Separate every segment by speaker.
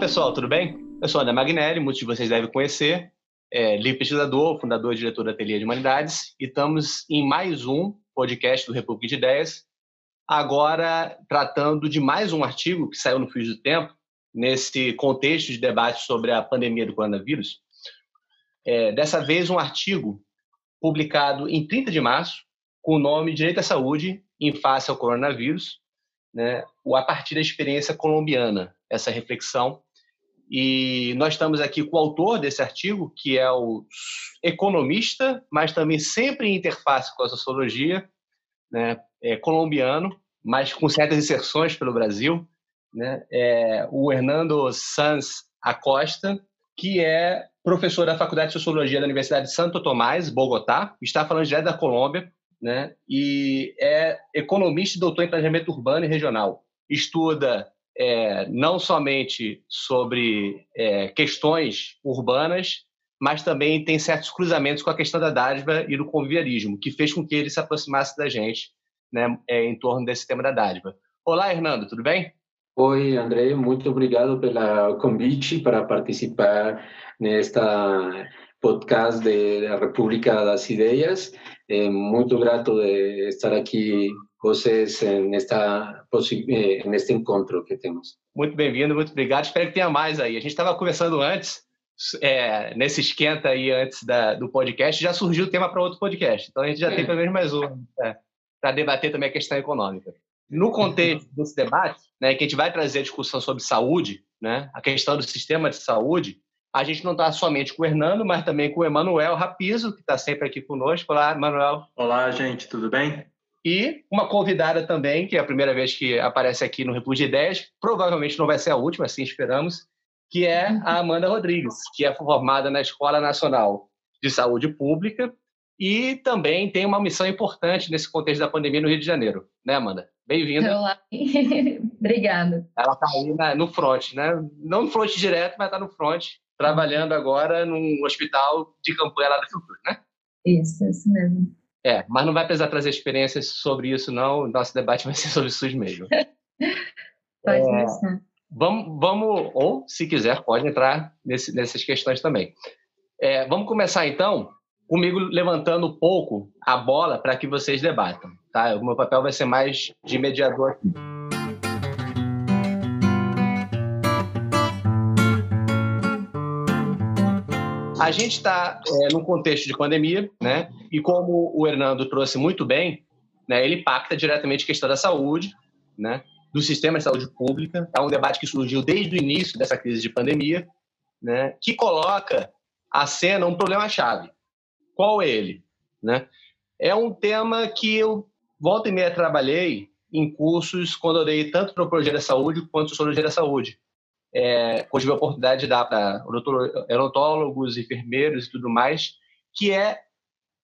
Speaker 1: pessoal, tudo bem? Eu sou André Magnelli, muitos de vocês devem conhecer, é, livre pesquisador, fundador e diretor da Ateliê de Humanidades, e estamos em mais um podcast do República de Ideias, agora tratando de mais um artigo que saiu no Fio do Tempo, nesse contexto de debate sobre a pandemia do coronavírus. É, dessa vez, um artigo publicado em 30 de março, com o nome Direito à Saúde em Face ao Coronavírus, né, a partir da experiência colombiana, essa reflexão. E nós estamos aqui com o autor desse artigo, que é o economista, mas também sempre em interface com a sociologia, né, é colombiano, mas com certas inserções pelo Brasil, né, é o Hernando Sanz Acosta, que é professor da Faculdade de Sociologia da Universidade de Santo Tomás, Bogotá, está falando direto da Colômbia, né, e é economista e doutor em planejamento urbano e regional. Estuda é, não somente sobre é, questões urbanas, mas também tem certos cruzamentos com a questão da dádiva e do conviviarismo, que fez com que ele se aproximasse da gente né, é, em torno desse tema da dádiva. Olá, Hernando, tudo bem?
Speaker 2: Oi, André, muito obrigado pelo convite para participar nesta podcast da República das Ideias. É, muito grato de estar aqui vocês nesta eh, neste encontro que temos.
Speaker 1: Muito bem-vindo, muito obrigado. Espero que tenha mais aí. A gente estava conversando antes, é, nesse esquenta aí antes da, do podcast, já surgiu o tema para outro podcast. Então a gente já é. tem pelo menos mais um é, para debater também a questão econômica. No contexto desse debate, né, que a gente vai trazer a discussão sobre saúde, né, a questão do sistema de saúde, a gente não está somente com o Hernando, mas também com o Emanuel Rapizo, que está sempre aqui conosco. Olá, Emanuel.
Speaker 3: Olá, gente, tudo bem?
Speaker 1: E uma convidada também, que é a primeira vez que aparece aqui no República de Ideias, provavelmente não vai ser a última, assim esperamos, que é a Amanda Rodrigues, que é formada na Escola Nacional de Saúde Pública e também tem uma missão importante nesse contexto da pandemia no Rio de Janeiro. Né, Amanda? Bem-vinda.
Speaker 4: Olá. Obrigada.
Speaker 1: Ela está aí na, no front, né? Não no front direto, mas está no front, trabalhando agora num hospital de campanha lá da Fiocruz, né?
Speaker 4: Isso, isso mesmo.
Speaker 1: É, mas não vai precisar trazer experiências sobre isso, não. Nosso debate vai ser sobre o SUS mesmo.
Speaker 4: pode é.
Speaker 1: Vamos, vamos, ou se quiser, pode entrar nesse, nessas questões também. É, vamos começar então comigo levantando um pouco a bola para que vocês debatam. Tá? O meu papel vai ser mais de mediador aqui. A gente está é, num contexto de pandemia, né? E como o Hernando trouxe muito bem, né, ele impacta diretamente a questão da saúde, né? Do sistema de saúde pública. É um debate que surgiu desde o início dessa crise de pandemia, né? Que coloca a cena um problema-chave. Qual é ele? Né? É um tema que eu volta e meia trabalhei em cursos quando eu dei tanto para o da saúde quanto sociologia da saúde é, eu tive a oportunidade de dar para odontólogos, enfermeiros e tudo mais, que é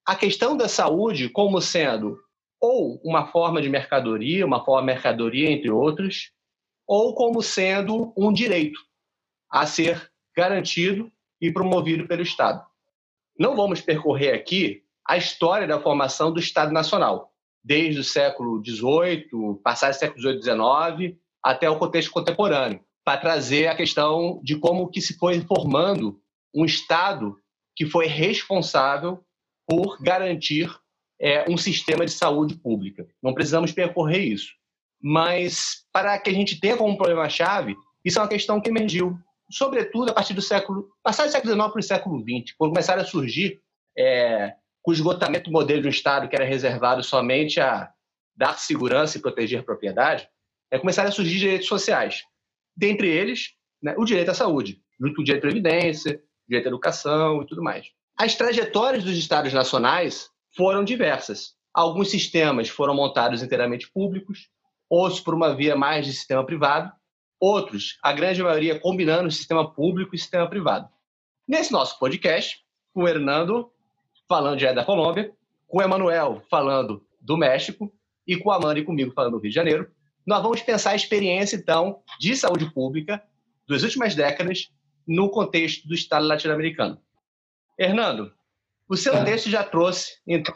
Speaker 1: a questão da saúde como sendo ou uma forma de mercadoria, uma forma de mercadoria, entre outros, ou como sendo um direito a ser garantido e promovido pelo Estado. Não vamos percorrer aqui a história da formação do Estado Nacional, desde o século XVIII, passado do século XVIII, XIX, até o contexto contemporâneo para trazer a questão de como que se foi formando um Estado que foi responsável por garantir é, um sistema de saúde pública. Não precisamos percorrer isso. Mas, para que a gente tenha como problema-chave, isso é uma questão que emergiu, sobretudo a partir do século... Passado do século XIX para o século XX, quando começaram a surgir é, o esgotamento do modelo de um Estado que era reservado somente a dar segurança e proteger a propriedade, é, começaram a surgir direitos sociais dentre eles né, o direito à saúde, junto com o direito à previdência, direito à educação e tudo mais. As trajetórias dos estados nacionais foram diversas. Alguns sistemas foram montados inteiramente públicos, outros por uma via mais de sistema privado, outros, a grande maioria, combinando sistema público e sistema privado. Nesse nosso podcast, com o Hernando falando já da Colômbia, com o Emanuel falando do México e com a Amanda e comigo falando do Rio de Janeiro, nós vamos pensar a experiência, então, de saúde pública das últimas décadas no contexto do Estado latino-americano. Hernando, o seu é. texto já trouxe, então,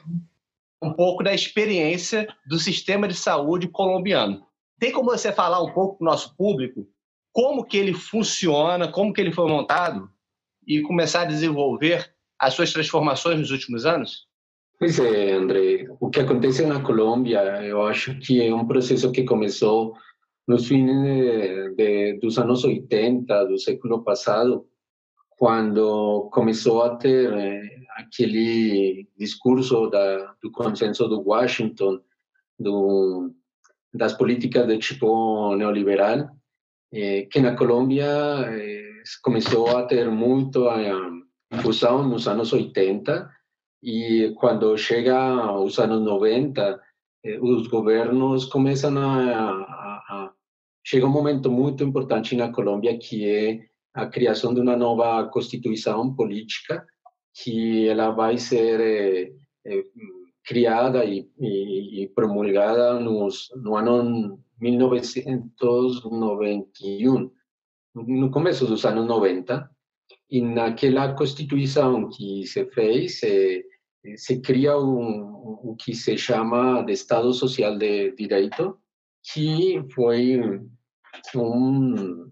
Speaker 1: um pouco da experiência do sistema de saúde colombiano. Tem como você falar um pouco para o nosso público como que ele funciona, como que ele foi montado e começar a desenvolver as suas transformações nos últimos anos?
Speaker 2: Pois é, André. O que acontece na Colômbia, eu acho que é um processo que começou nos fins de, de, dos anos 80 do século passado, quando começou a ter eh, aquele discurso da, do consenso do Washington, do, das políticas de tipo neoliberal, eh, que na Colômbia eh, começou a ter muito a infusão nos anos 80 e quando chega aos anos 90, eh, os governos começam a, a, a chega um momento muito importante na Colômbia que é a criação de uma nova constituição política que ela vai ser é, é, criada e, e, e, promulgada nos, no ano 1991, no começo dos anos 90, e naquela constituição que se fez, se, se cria um, o que se chama de Estado Social de Direito, que foi um,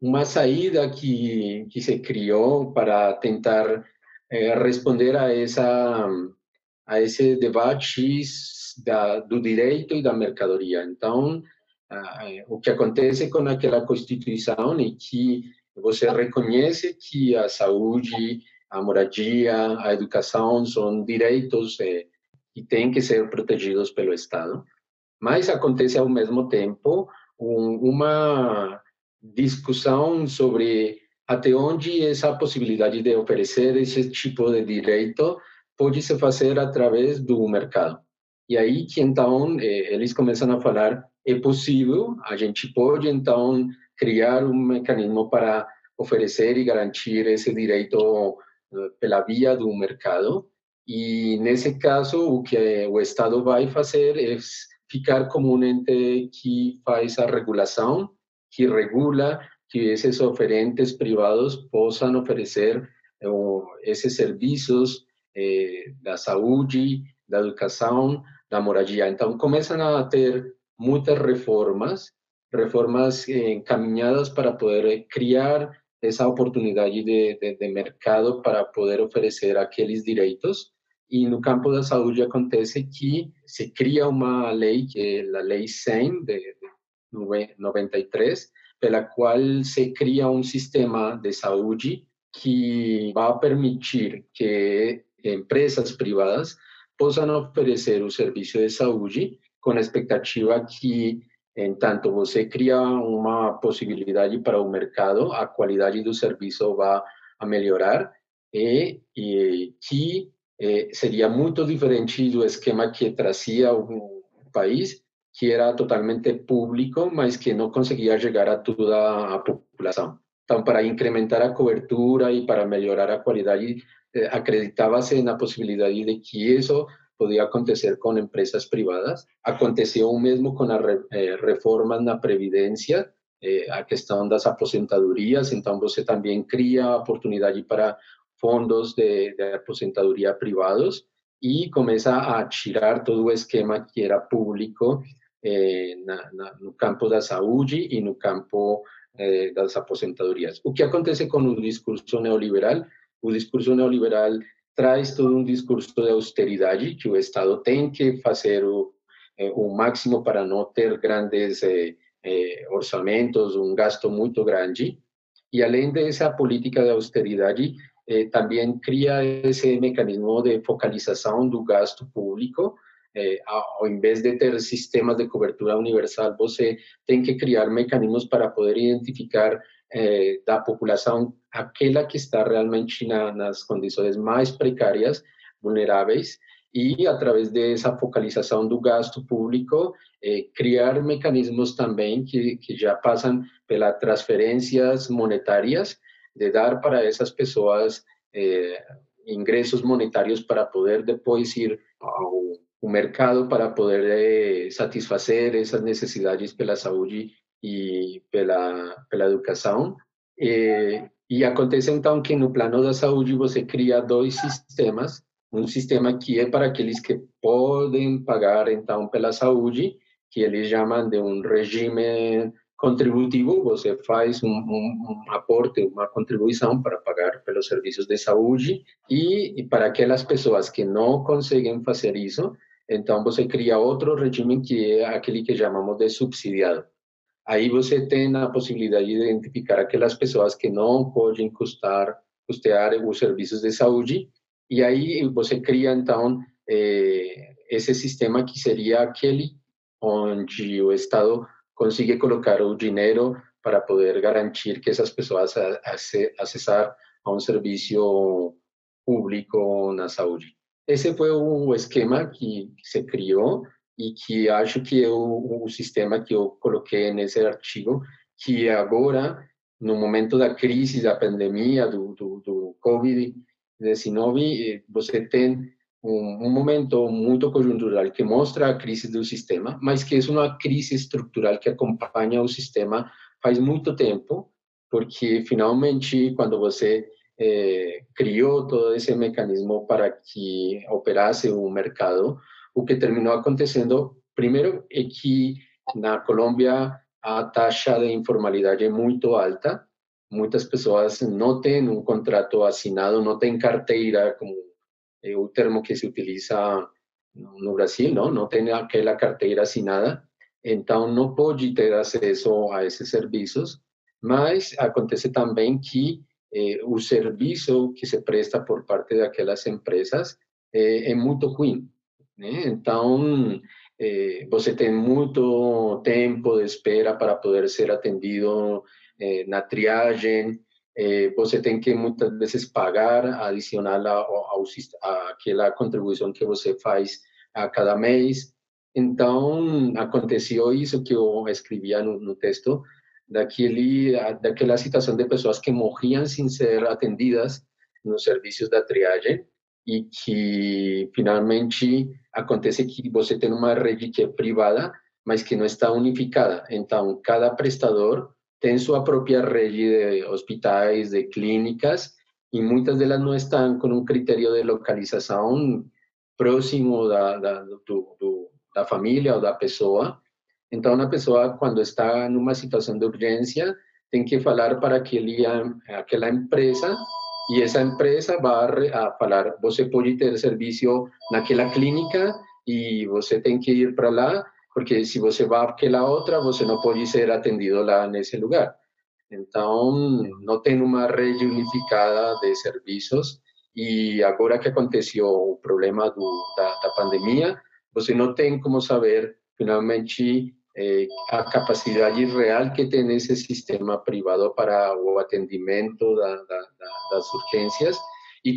Speaker 2: uma saída que, que se criou para tentar eh, responder a essa a esse debate da, do direito e da mercadoria. Então, ah, o que acontece com aquela Constituição é que você reconhece que a saúde, a moradia, a educação são direitos eh, que têm que ser protegidos pelo Estado, mas acontece ao mesmo tempo um, uma discussão sobre até onde essa possibilidade de oferecer esse tipo de direito pode se fazer através do mercado. E aí que então eh, eles começam a falar é possível, a gente pode então criar um mecanismo para oferecer e garantir esse direito pela via do mercado. E nesse caso, o que o Estado vai fazer é ficar como um ente que faz a regulação, que regula que esses oferentes privados possam oferecer eh, esses serviços eh, da saúde, da educação, da moradia. Então, começam a ter muitas reformas, reformas eh, encaminhadas para poder criar essa oportunidade de, de, de mercado para poder oferecer aqueles direitos. E no campo da saúde acontece que se cria uma lei, que é a Lei 100 de, de 93, pela qual se cria um sistema de saúde que vai permitir que empresas privadas possam oferecer o serviço de saúde com a expectativa que, em tanto você cria uma possibilidade para o mercado, a qualidade do serviço vai a melhorar e, e que eh, seria diferente esquema que trazia o país, que era totalmente público, mas que não conseguia chegar a toda a população. Então, para incrementar a cobertura e para melhorar a qualidade, eh, acreditava-se na possibilidade de que isso podia acontecer com empresas privadas. Aconteceu o mesmo com as eh, reformas na Previdência, eh, a questão das aposentadorias, então você também cria oportunidade para fundos de, de privados e começa a tirar todo o esquema que era público eh, na, na, no campo da saúde e no campo eh, das aposentadorias. O que acontece com o discurso neoliberal? O discurso neoliberal traz todo um discurso de austeridade, que o Estado tem que fazer o, eh, máximo para não ter grandes eh, eh, orçamentos, um gasto muito grande. E além dessa política de austeridade, eh, também cria esse mecanismo de focalização do gasto público, eh, ao invés de ter sistemas de cobertura universal, você tem que criar mecanismos para poder identificar eh, da população aquela que está realmente na, nas condições mais precárias, vulneráveis, e através dessa focalização do gasto público, eh, criar mecanismos também que, que já passam pelas transferências monetárias, de dar para essas pessoas eh, ingressos monetários para poder depois ir ao o mercado para poder eh, satisfazer essas necessidades pela saúde e pela, pela educação. Eh, e acontece então que no plano da saúde você cria dois sistemas, um sistema que é para aqueles que podem pagar então pela saúde, que eles chamam de um regime contributivo, você faz um, um, um, aporte, uma contribuição para pagar pelos serviços de saúde e, e, para aquelas pessoas que não conseguem fazer isso, então você cria outro regime que é aquele que chamamos de subsidiado. Aí você tem a possibilidade de identificar aquelas pessoas que não podem custar, custear os serviços de saúde e aí você cria então eh, esse sistema que seria aquele onde o Estado consegue colocar o dinheiro para poder garantir que essas pessoas acessar a um serviço público na saúde. Esse foi o esquema que se criou e que acho que é o, sistema que eu coloquei nesse artigo, que agora, no momento da crise, da pandemia, do, do, do Covid-19, você tem um, um, momento muito conjuntural que mostra a crise do sistema, mas que é uma crise estrutural que acompanha o sistema faz muito tempo, porque finalmente quando você eh, criou todo esse mecanismo para que operasse o mercado, o que terminou acontecendo primeiro é que na Colômbia a taxa de informalidade é muito alta, muitas pessoas não têm um contrato assinado, não têm carteira como é o termo que se utiliza no? Brasil, não, não tem aquela carteira assinada, então não pode ter acesso a esses serviços, mas acontece também que eh, o serviço que se presta por parte daquelas empresas eh, é muito ruim. Né? Então, eh, você tem muito tempo de espera para poder ser atendido eh, na triagem, eh, você tem que muitas vezes pagar adicional àquela contribuição que você faz a cada mês. Então, aconteceu isso que eu escrevia no, no texto, daquele, daquela situação de pessoas que morriam sem ser atendidas nos serviços da triagem e que finalmente acontece que você tem uma rede que é privada, mas que não está unificada. Então, cada prestador tem sua própria rede de hospitais, de clínicas, e muitas delas não estão com um critério de localização próximo da, da, do, do, da família ou da pessoa. Então, a pessoa, quando está numa situação de urgência, tem que falar para aquele, aquela empresa e essa empresa vai a falar, você pode ter serviço naquela clínica e você tem que ir para lá porque se você vai àquela outra, você não pode ser atendido lá nesse lugar. Então, não tem uma rede unificada de serviços e agora que aconteceu o problema da, da pandemia, você não tem como saber finalmente eh, a capacidade real que tem esse sistema privado para o atendimento da, da, das urgências e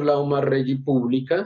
Speaker 2: lado uma rede pública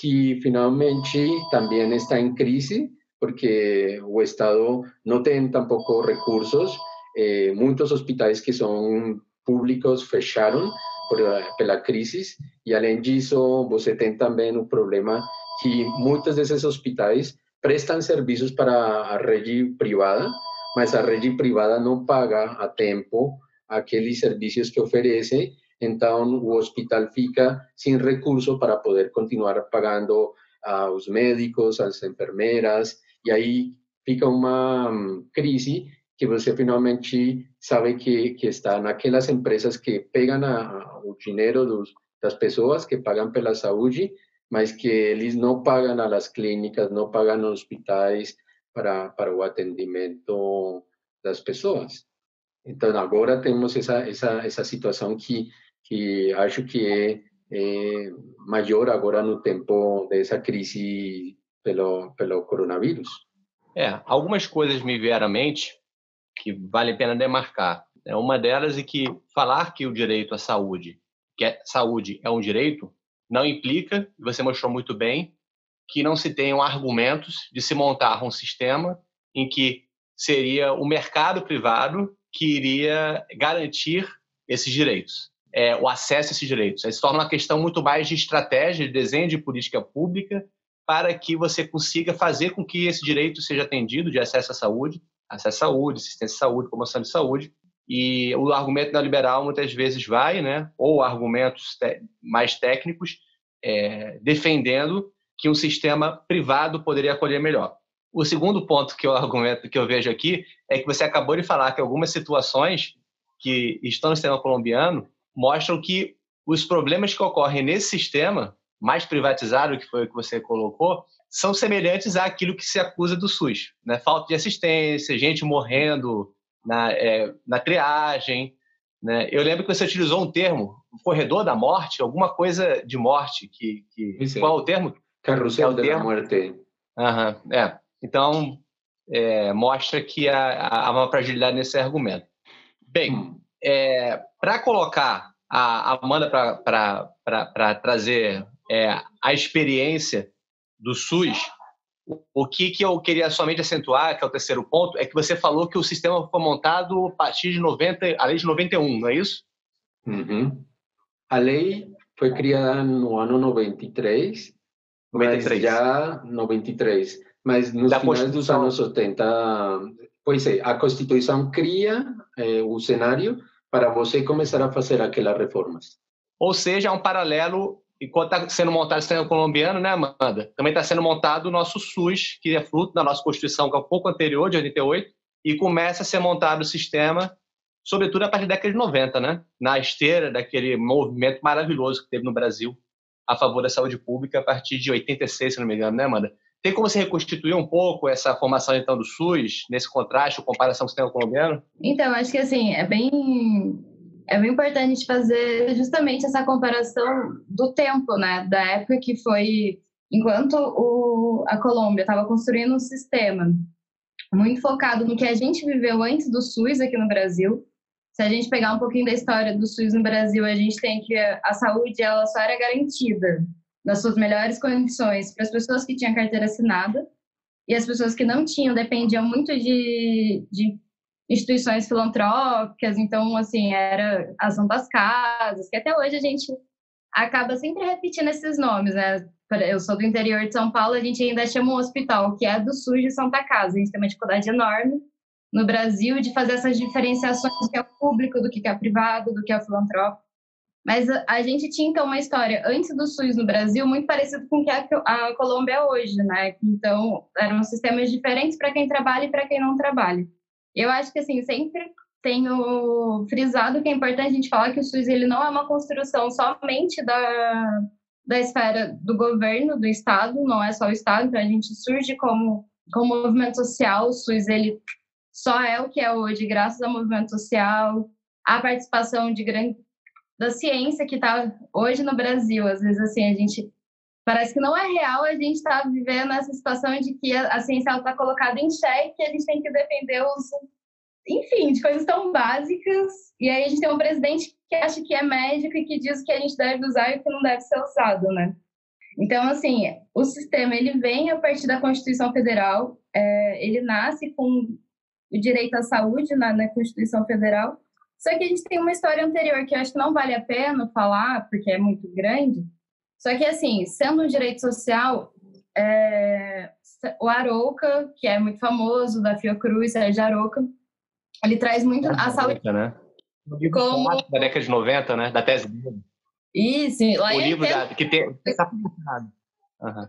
Speaker 2: que finalmente também está em crise porque o Estado não tem tampouco recursos. Eh, muitos hospitais que são públicos fecharam por, pela crise e além disso você tem também o problema que muitos desses hospitais prestam serviços para a rede privada, mas a rede privada não paga a tempo aqueles serviços que oferece, então o hospital fica sem recurso para poder continuar pagando aos médicos, às enfermeras, e aí fica uma hum, crise que você finalmente sabe que, que está naquelas empresas que pegam a, o dinheiro dos, das pessoas que pagam pela saúde, mas que eles não pagam as clínicas, não pagam os hospitais para, para o atendimento das pessoas. Então, agora temos essa, essa, essa situação que, que acho que é, é maior agora no tempo dessa crise pelo, pelo coronavírus.
Speaker 1: É, algumas coisas me vieram à mente que vale a pena demarcar. É uma delas é que falar que o direito à saúde, que é, saúde é um direito, não implica, você mostrou muito bem, que não se tenham argumentos de se montar um sistema em que seria o mercado privado que iria garantir esses direitos, é, o acesso a esses direitos. Isso torna uma questão muito mais de estratégia, de desenho de política pública para que você consiga fazer com que esse direito seja atendido de acesso à saúde, acesso à saúde, assistência à saúde, promoção de saúde. E o argumento neoliberal muitas vezes vai, né, ou argumentos mais técnicos, é, defendendo que um sistema privado poderia acolher melhor. o segundo ponto que eu argumento, que eu vejo aqui, é que você acabou de falar que algumas situações que estão no sistema colombiano mostram que os problemas que ocorrem nesse sistema mais privatizado, que foi o que você colocou, são semelhantes àquilo que se acusa do SUS, né? Falta de assistência, gente morrendo na, é, na triagem, né? Eu lembro que você utilizou um termo, corredor da morte, alguma coisa de morte, que, que qual é o termo?
Speaker 2: Carrossel é termo? da morte.
Speaker 1: Uhum, é. Então, é, mostra que há, há, uma fragilidade nesse argumento. Bem, hum. é, para colocar a Amanda para trazer é, a experiência do SUS, o que, que eu queria somente acentuar, que é o terceiro ponto, é que você falou que o sistema foi montado a partir de 90, a lei de 91, não é isso?
Speaker 2: Uhum. A lei foi criada no ano 93, 93. mas já 93, mas nos da finais dos anos 80, pois é, a Constituição cria eh, o cenário para você começar a fazer aquelas reformas.
Speaker 1: Ou seja, é um paralelo, enquanto está sendo montado o sistema colombiano, né, Amanda? Também está sendo montado o nosso SUS, que é fruto da nossa Constituição, que é um pouco anterior, de 88, e começa a ser montado o sistema, sobretudo a partir da década de 90, né? Na esteira daquele movimento maravilhoso que teve no Brasil a favor da saúde pública a partir de 86, se não me engano, né, Amanda? Tem como se reconstituir um pouco essa formação então do SUS nesse contraste, comparação com o sistema colombiano?
Speaker 4: Então, acho que assim, é bem é bem importante fazer justamente essa comparação do tempo, né, da época que foi enquanto o, a Colômbia estava construindo um sistema muito focado no que a gente viveu antes do SUS aqui no Brasil. Se a gente pegar um pouquinho da história do SUS no Brasil, a gente tem que a saúde ela só era garantida nas suas melhores condições para as pessoas que tinham carteira assinada e as pessoas que não tinham dependiam muito de, de instituições filantrópicas, então, assim, era ação das casas, que até hoje a gente acaba sempre repetindo esses nomes, né? Eu sou do interior de São Paulo, a gente ainda chama um hospital que é do SUS de Santa Casa. A gente tem uma dificuldade enorme no Brasil de fazer essas diferenciações do que é público, do que é privado, do que é filantrópico. Mas a, gente tinha, então, uma história antes do SUS no Brasil muito parecido com o que a Colômbia é hoje, né? Então, eram sistemas diferentes para quem trabalha e para quem não trabalha. Eu acho que, assim, sempre tenho frisado que é importante a gente falar que o SUS ele não é uma construção somente da, da esfera do governo, do Estado, não é só o Estado, então a gente surge como, como movimento social, o SUS ele só é o que é hoje graças ao movimento social, à participação de grande, da ciência que está hoje no Brasil. Às vezes, assim, a gente parece que não é real a gente estar tá vivendo essa situação de que a, a ciência está colocada em xeque e a gente tem que defender os. Enfim, de coisas tão básicas. E aí a gente tem um presidente que acha que é médico e que diz que a gente deve usar e que não deve ser usado, né? Então, assim, o sistema ele vem a partir da Constituição Federal, é, ele nasce com o direito à saúde na, na Constituição Federal, só que a gente tem uma história anterior que eu acho que não vale a pena falar, porque é muito grande. Só que, assim, sendo um direito social, é... o Arouca, que é muito famoso, da Fiocruz, Sérgio Arouca, ele traz muito é a saúde.
Speaker 1: Né? Como... Da década de 90, né? Da tese dele.
Speaker 4: Isso,
Speaker 1: lá O livro da, que tem.
Speaker 4: Uhum.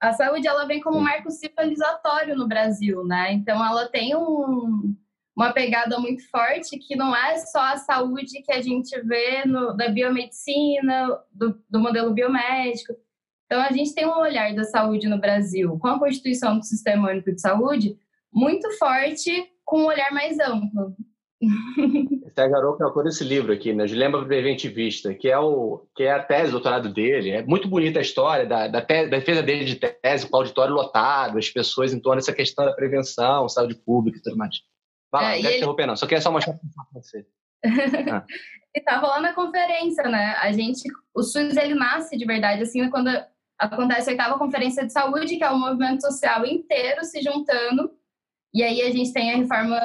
Speaker 4: A saúde ela vem como marco civilizatório no Brasil, né? Então ela tem um, uma pegada muito forte que não é só a saúde que a gente vê no, da biomedicina, do, do modelo biomédico. Então, a gente tem um olhar da saúde no Brasil, com a constituição do Sistema Único de Saúde, muito forte, com um olhar mais amplo.
Speaker 1: Sérgio Arouca é autor desse livro aqui, né? Dilema Preventivista, que é, o, que é a tese, o doutorado dele. É muito bonita a história da, da, da defesa dele de tese, com o auditório lotado, as pessoas em torno dessa questão da prevenção, saúde pública e tudo mais. Vai lá, é, não quero ele... interromper, não. Só queria só mostrar para você.
Speaker 4: ah. E tá rolando a conferência, né? A gente, o SUS, ele nasce de verdade, assim, quando acontece a oitava conferência de saúde, que é o movimento social inteiro se juntando. E aí a gente tem a reforma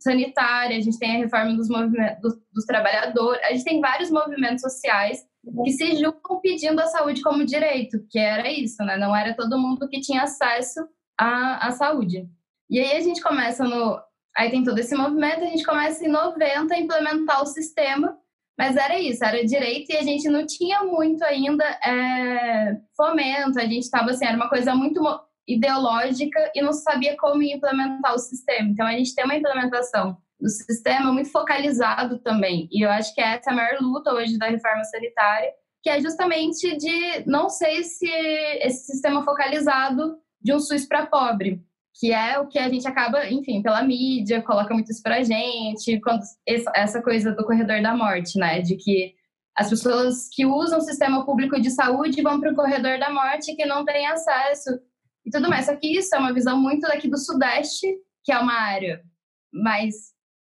Speaker 4: sanitária, a gente tem a reforma dos, movimentos, dos, dos trabalhadores, a gente tem vários movimentos sociais que se juntam pedindo a saúde como direito, que era isso, né? Não era todo mundo que tinha acesso à, à saúde. E aí a gente começa no. Aí tem todo esse movimento, a gente começa em 90 a implementar o sistema, mas era isso, era direito e a gente não tinha muito ainda é, fomento, a gente estava assim, era uma coisa muito ideológica e não sabia como implementar o sistema. Então, a gente tem uma implementação do sistema muito focalizado também. E eu acho que essa é a maior luta hoje da reforma sanitária, que é justamente de não ser esse, esse sistema focalizado de um SUS para pobre, que é o que a gente acaba, enfim, pela mídia, coloca muito isso pra gente, quando, essa coisa do corredor da morte, né? De que as pessoas que usam o sistema público de saúde vão para o corredor da morte que não têm acesso e tudo mais. Só que isso é uma visão muito daqui do Sudeste, que é uma área mais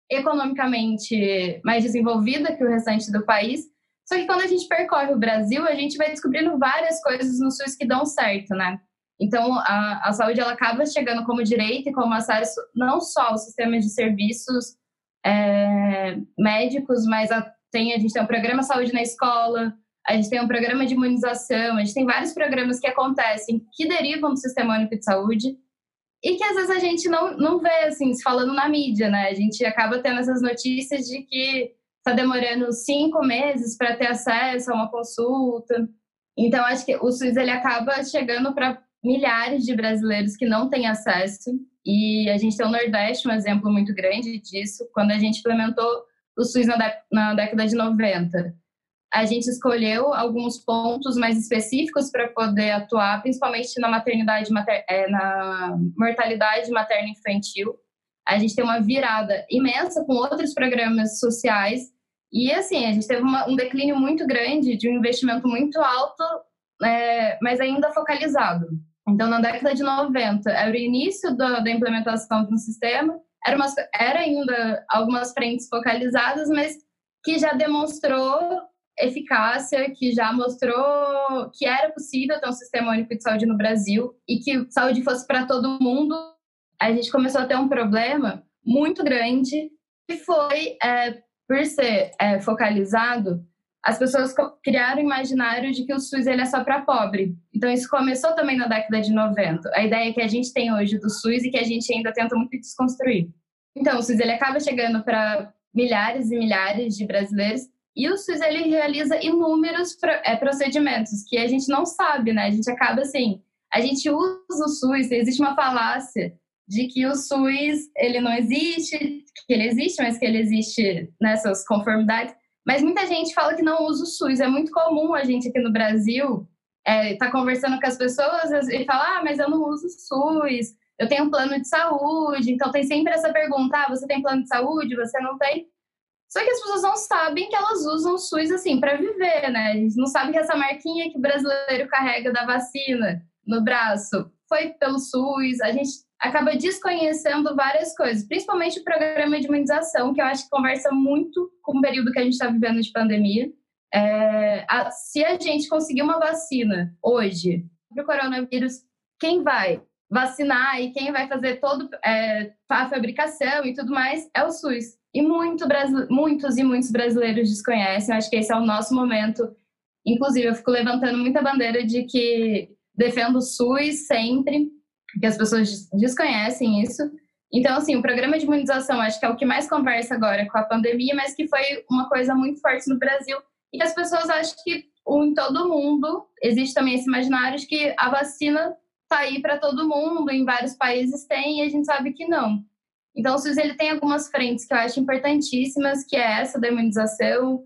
Speaker 4: economicamente mais desenvolvida que o restante do país. Só que quando a gente percorre o Brasil, a gente vai descobrindo várias coisas no SUS que dão certo, né? Então, a, a saúde ela acaba chegando como direito e como acesso não só ao sistema de serviços é, médicos, mas a, tem, a gente tem um programa saúde na escola, a gente tem um programa de imunização, a gente tem vários programas que acontecem que derivam do Sistema Único de Saúde e que às vezes a gente não, não vê, assim, se falando na mídia, né? A gente acaba tendo essas notícias de que está demorando cinco meses para ter acesso a uma consulta. Então, acho que o SUS ele acaba chegando para milhares de brasileiros que não têm acesso. E a gente tem o Nordeste, um exemplo muito grande disso, quando a gente implementou o SUS na, década de 90 a gente escolheu alguns pontos mais específicos para poder atuar, principalmente na maternidade, mater, é, na mortalidade materna infantil. A gente tem uma virada imensa com outros programas sociais e assim a gente teve uma, um declínio muito grande de um investimento muito alto, é, mas ainda focalizado. Então, na década de 90, era o início da, da implementação do sistema, era, uma, era ainda algumas frentes focalizadas, mas que já demonstrou eficácia que já mostrou que era possível ter um sistema único de saúde no Brasil e que saúde fosse para todo mundo, a gente começou a ter um problema muito grande que foi, é, por ser é, focalizado, as pessoas criaram o imaginário de que o SUS ele é só para pobre. Então, isso começou também na década de 90. A ideia que a gente tem hoje do SUS e que a gente ainda tenta muito desconstruir. Então, o SUS ele acaba chegando para milhares e milhares de brasileiros e o SUS ele realiza inúmeros é, procedimentos que a gente não sabe, né? A gente acaba assim, a gente usa o SUS, existe uma falácia de que o SUS ele não existe, que ele existe, mas que ele existe nessas conformidades. Mas muita gente fala que não usa o SUS. É muito comum a gente aqui no Brasil é, tá conversando com as pessoas e falar, ah, mas eu não uso o SUS, eu tenho um plano de saúde. Então tem sempre essa pergunta, ah, você tem plano de saúde, você não tem? Só que as pessoas não sabem que elas usam o SUS assim para viver, né? A gente não sabe que essa marquinha que o brasileiro carrega da vacina no braço foi pelo SUS. A gente acaba desconhecendo várias coisas, principalmente o programa de imunização, que eu acho que conversa muito com o período que a gente está vivendo de pandemia. É, a, se a gente conseguir uma vacina hoje para o coronavírus, quem vai vacinar e quem vai fazer todo é, a fabricação e tudo mais é o SUS. E muito, muitos e muitos brasileiros desconhecem. Eu acho que esse é o nosso momento. Inclusive, eu fico levantando muita bandeira de que defendo o SUS sempre, que as pessoas desconhecem isso. Então, assim, o programa de imunização acho que é o que mais conversa agora com a pandemia, mas que foi uma coisa muito forte no Brasil e que as pessoas acham que em todo mundo existe também esse imaginário de que a vacina está aí para todo mundo, em vários países tem, e a gente sabe que não. Então, o SUS ele tem algumas frentes que eu acho importantíssimas, que é essa da imunização,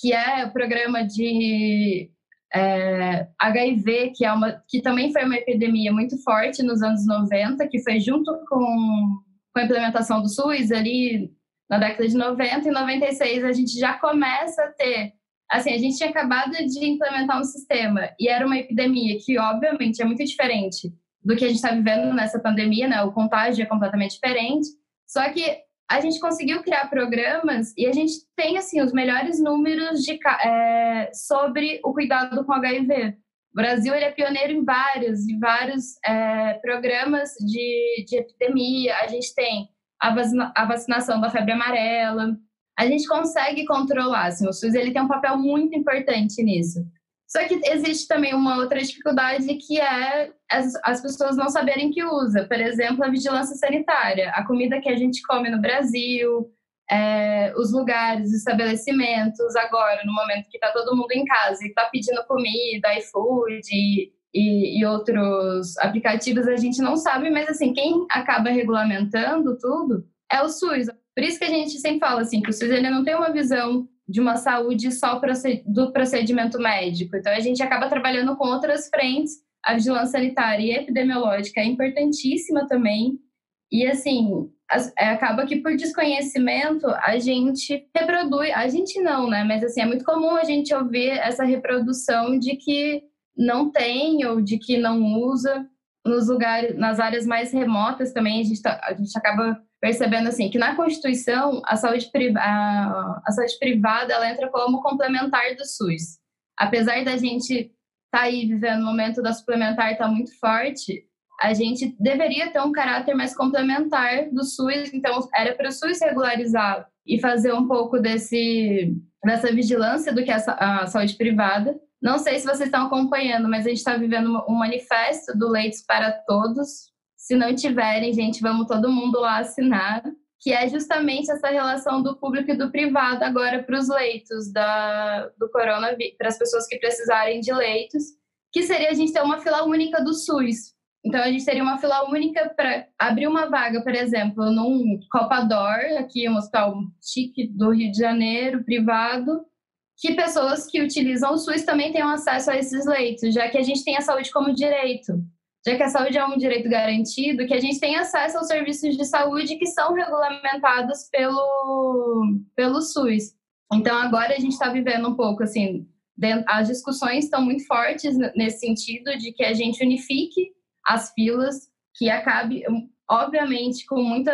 Speaker 4: que é o programa de é, HIV, que, é uma, que também foi uma epidemia muito forte nos anos 90, que foi junto com, com a implementação do SUS ali na década de 90 e 96 a gente já começa a ter assim, a gente tinha acabado de implementar um sistema e era uma epidemia que obviamente é muito diferente do que a gente está vivendo nessa pandemia, né? O contágio é completamente diferente. Só que a gente conseguiu criar programas e a gente tem assim os melhores números de, é, sobre o cuidado com HIV. O Brasil ele é pioneiro em vários e vários é, programas de, de epidemia. A gente tem a, vacina, a vacinação da febre amarela. A gente consegue controlar. Assim, o SUS ele tem um papel muito importante nisso. Só que existe também uma outra dificuldade que é as, as pessoas não saberem que usa. Por exemplo, a vigilância sanitária. A comida que a gente come no Brasil, é, os lugares, os estabelecimentos, agora, no momento que está todo mundo em casa e está pedindo comida, iFood, e, e, e, outros aplicativos a gente não sabe, mas assim, quem acaba regulamentando tudo é o SUS. Por isso que a gente sempre fala assim, que o SUS ele não tem uma visão de uma saúde só do procedimento médico. Então a gente acaba trabalhando com outras frentes. A vigilância sanitária e epidemiológica é importantíssima também. E assim, é, acaba que por desconhecimento a gente reproduz, a gente não, né? Mas assim, é muito comum a gente ouvir essa reprodução de que não tem ou de que não usa. Nos lugares, nas áreas mais remotas também, a gente, tá, a gente acaba percebendo assim que na Constituição a saúde, a, a saúde privada ela entra como complementar do SUS. Apesar da gente estar tá aí vivendo um momento da suplementar está muito forte, a gente deveria ter um caráter mais complementar do SUS, então era para o SUS regularizar e fazer um pouco desse dessa vigilância do que é a saúde privada. Não sei se vocês estão acompanhando, mas a gente está vivendo um manifesto do Leitos para Todos. Se não tiverem, gente, vamos todo mundo lá assinar, que é justamente essa relação do público e do privado agora para os leitos da, do coronavírus, para as pessoas que precisarem de leitos, que seria a gente ter uma fila única do SUS, então, a gente teria uma fila única para abrir uma vaga, por exemplo, num Copador, aqui um hospital chique do Rio de Janeiro, privado, que pessoas que utilizam o SUS também tenham acesso a esses leitos, já que a gente tem a saúde como direito. Já que a saúde é um direito garantido, que a gente tem acesso aos serviços de saúde que são regulamentados pelo, pelo SUS. Então, agora a gente está vivendo um pouco assim, as discussões estão muito fortes nesse sentido de que a gente unifique as filas, que acabe, obviamente, com muita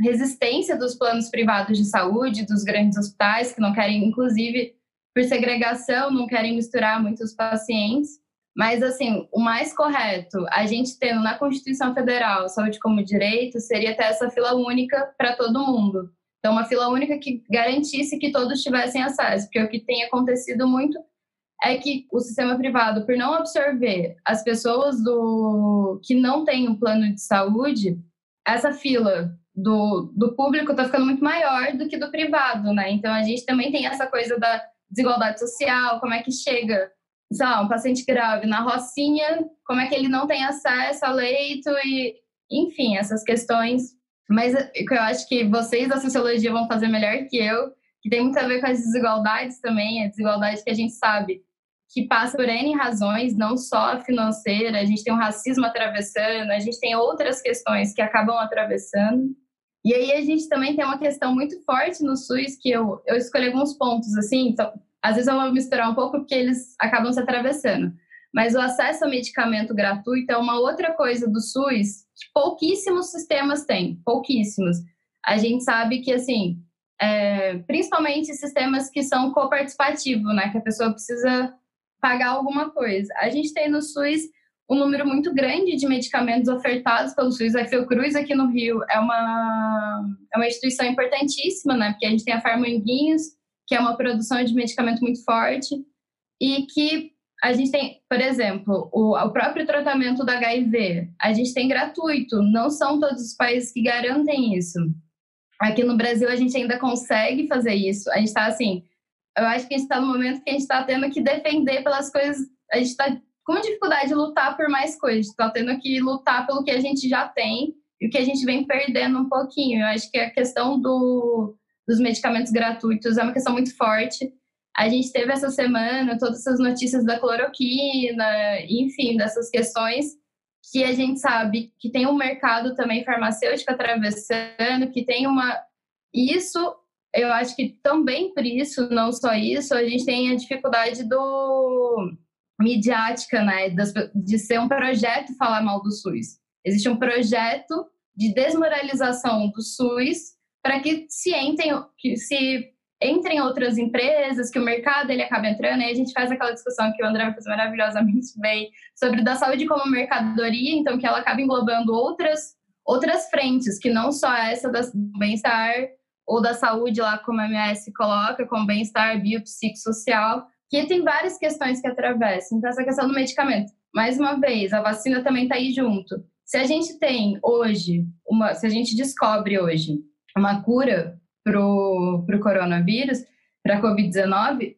Speaker 4: resistência dos planos privados de saúde, dos grandes hospitais, que não querem, inclusive, por segregação, não querem misturar muitos pacientes. Mas, assim, o mais correto, a gente tendo na Constituição Federal saúde como direito, seria ter essa fila única para todo mundo. Então, uma fila única que garantisse que todos tivessem acesso, porque o que tem acontecido muito é que o sistema privado, por não absorver as pessoas do que não têm um plano de saúde, essa fila do, do público está ficando muito maior do que do privado, né? Então a gente também tem essa coisa da desigualdade social, como é que chega, sei lá, um paciente grave na Rocinha, como é que ele não tem acesso a leito e, enfim, essas questões. Mas que eu acho que vocês da sociologia vão fazer melhor que eu, que tem muito a ver com as desigualdades também, a desigualdade que a gente sabe que passa por N razões, não só a financeira, a gente tem o racismo atravessando, a gente tem outras questões que acabam atravessando. E aí a gente também tem uma questão muito forte no SUS, que eu, eu escolhi alguns pontos, assim, então, às vezes eu vou misturar um pouco porque eles acabam se atravessando. Mas o acesso a medicamento gratuito é uma outra coisa do SUS que pouquíssimos sistemas têm, pouquíssimos. A gente sabe que, assim, é, principalmente sistemas que são coparticipativos, né, que a pessoa precisa pagar alguma coisa. A gente tem no SUS um número muito grande de medicamentos ofertados pelo SUS. A Fiocruz aqui no Rio é uma, é uma instituição importantíssima, né? Porque a gente tem a Farmanguinhos, que é uma produção de medicamento muito forte, e que a gente tem, por exemplo, o, o próprio tratamento do HIV, a gente tem gratuito, não são todos os países que garantem isso. Aqui no Brasil a gente ainda consegue fazer isso. A gente está assim, eu acho que a gente está no momento que a gente está tendo que defender pelas coisas. A gente está com dificuldade de lutar por mais coisas, está tendo que lutar pelo que a gente já tem e o que a gente vem perdendo um pouquinho. Eu acho que a questão do, dos medicamentos gratuitos é uma questão muito forte. A gente teve essa semana todas essas notícias da cloroquina, enfim, dessas questões que a gente sabe que tem um mercado também farmacêutico atravessando, que tem uma. Isso eu acho que também por isso, não só isso, a gente tem a dificuldade do midiática, né, de ser um projeto falar mal do SUS. Existe um projeto de desmoralização do SUS para que se entrem, que se entrem outras empresas, que o mercado ele acaba entrando, e a gente faz aquela discussão que o André fez maravilhosamente bem sobre da saúde como mercadoria, então que ela acaba englobando outras outras frentes, que não só essa do bem-estar ou da saúde, lá como a MS coloca, como bem-estar biopsicossocial, que tem várias questões que atravessam. Então, essa questão do medicamento. Mais uma vez, a vacina também está aí junto. Se a gente tem hoje, uma, se a gente descobre hoje uma cura para o coronavírus, para a Covid-19,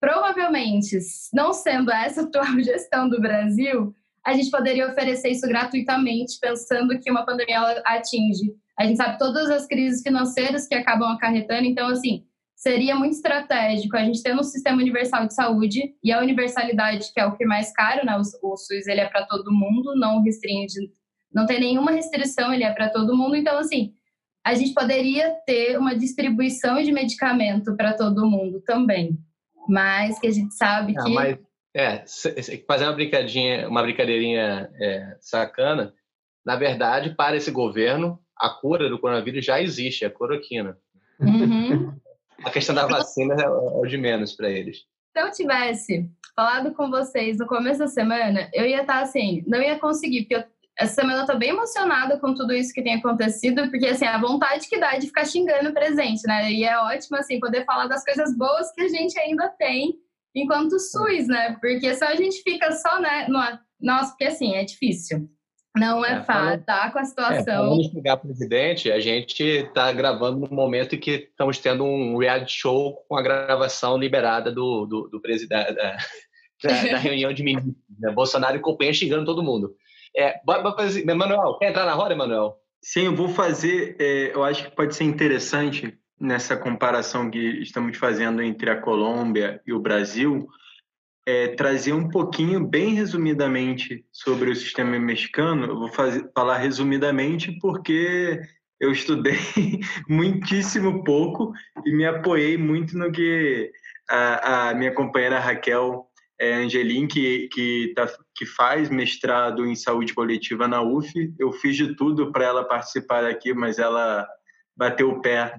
Speaker 4: provavelmente, não sendo essa a atual gestão do Brasil, a gente poderia oferecer isso gratuitamente, pensando que uma pandemia atinge. A gente sabe todas as crises financeiras que acabam acarretando, então, assim, seria muito estratégico a gente ter um sistema universal de saúde e a universalidade, que é o que é mais caro, né? O, o SUS ele é para todo mundo, não restringe, não tem nenhuma restrição, ele é para todo mundo. Então, assim, a gente poderia ter uma distribuição de medicamento para todo mundo também, mas que a gente sabe que
Speaker 1: mas, é fazer uma brincadinha, uma brincadeirinha é, sacana. Na verdade, para esse governo, a cura do coronavírus já existe, é a cloroquina.
Speaker 4: Uhum.
Speaker 1: A questão da vacina é, é o de menos para eles.
Speaker 4: Se eu tivesse falado com vocês no começo da semana, eu ia estar assim, não ia conseguir, porque eu, essa semana eu tô bem emocionada com tudo isso que tem acontecido, porque assim, a vontade que dá de ficar xingando o presente, né? E é ótimo assim poder falar das coisas boas que a gente ainda tem enquanto SUS, né? Porque só a gente fica só, né, no, nossa, porque assim, é difícil. Não é, é fácil, tá com a situação. É,
Speaker 1: chegar presidente, a gente está gravando no momento em que estamos tendo um reality show com a gravação liberada do, do, do presidente da, da, reunião de ministros. Né? Bolsonaro e companhia xingando todo mundo. É, Emanuel, quer entrar na roda, Emanuel?
Speaker 3: Sim, eu vou fazer. É, eu acho que pode ser interessante nessa comparação que estamos fazendo entre a Colômbia e o Brasil é, trazer um pouquinho, bem resumidamente, sobre o sistema mexicano. Eu vou fazer, falar resumidamente porque eu estudei muitíssimo pouco e me apoiei muito no que a, a minha companheira Raquel é, Angelim, que, que, tá, que faz mestrado em saúde coletiva na UF. Eu fiz de tudo para ela participar aqui, mas ela bateu o pé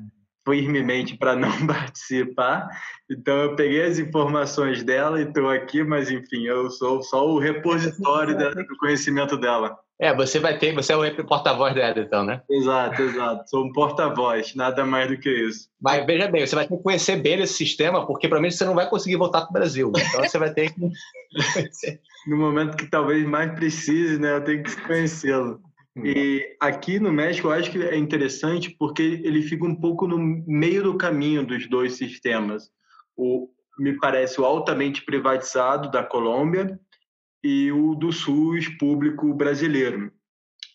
Speaker 3: firmemente para não participar. Então eu peguei as informações dela e estou aqui, mas enfim, eu sou só o repositório do conhecimento dela.
Speaker 1: É, você vai ter, você é o porta-voz dela, então, né?
Speaker 3: Exato, exato. Sou um porta-voz, nada mais do que isso.
Speaker 1: Mas veja bem, você vai ter que conhecer bem esse sistema, porque provavelmente você não vai conseguir voltar para o Brasil. Então você vai ter que.
Speaker 3: no momento que talvez mais precise, né? Eu tenho que conhecê-lo. E aqui no México eu acho que é interessante porque ele fica um pouco no meio do caminho dos dois sistemas. O me parece o altamente privatizado da Colômbia e o do SUS público brasileiro.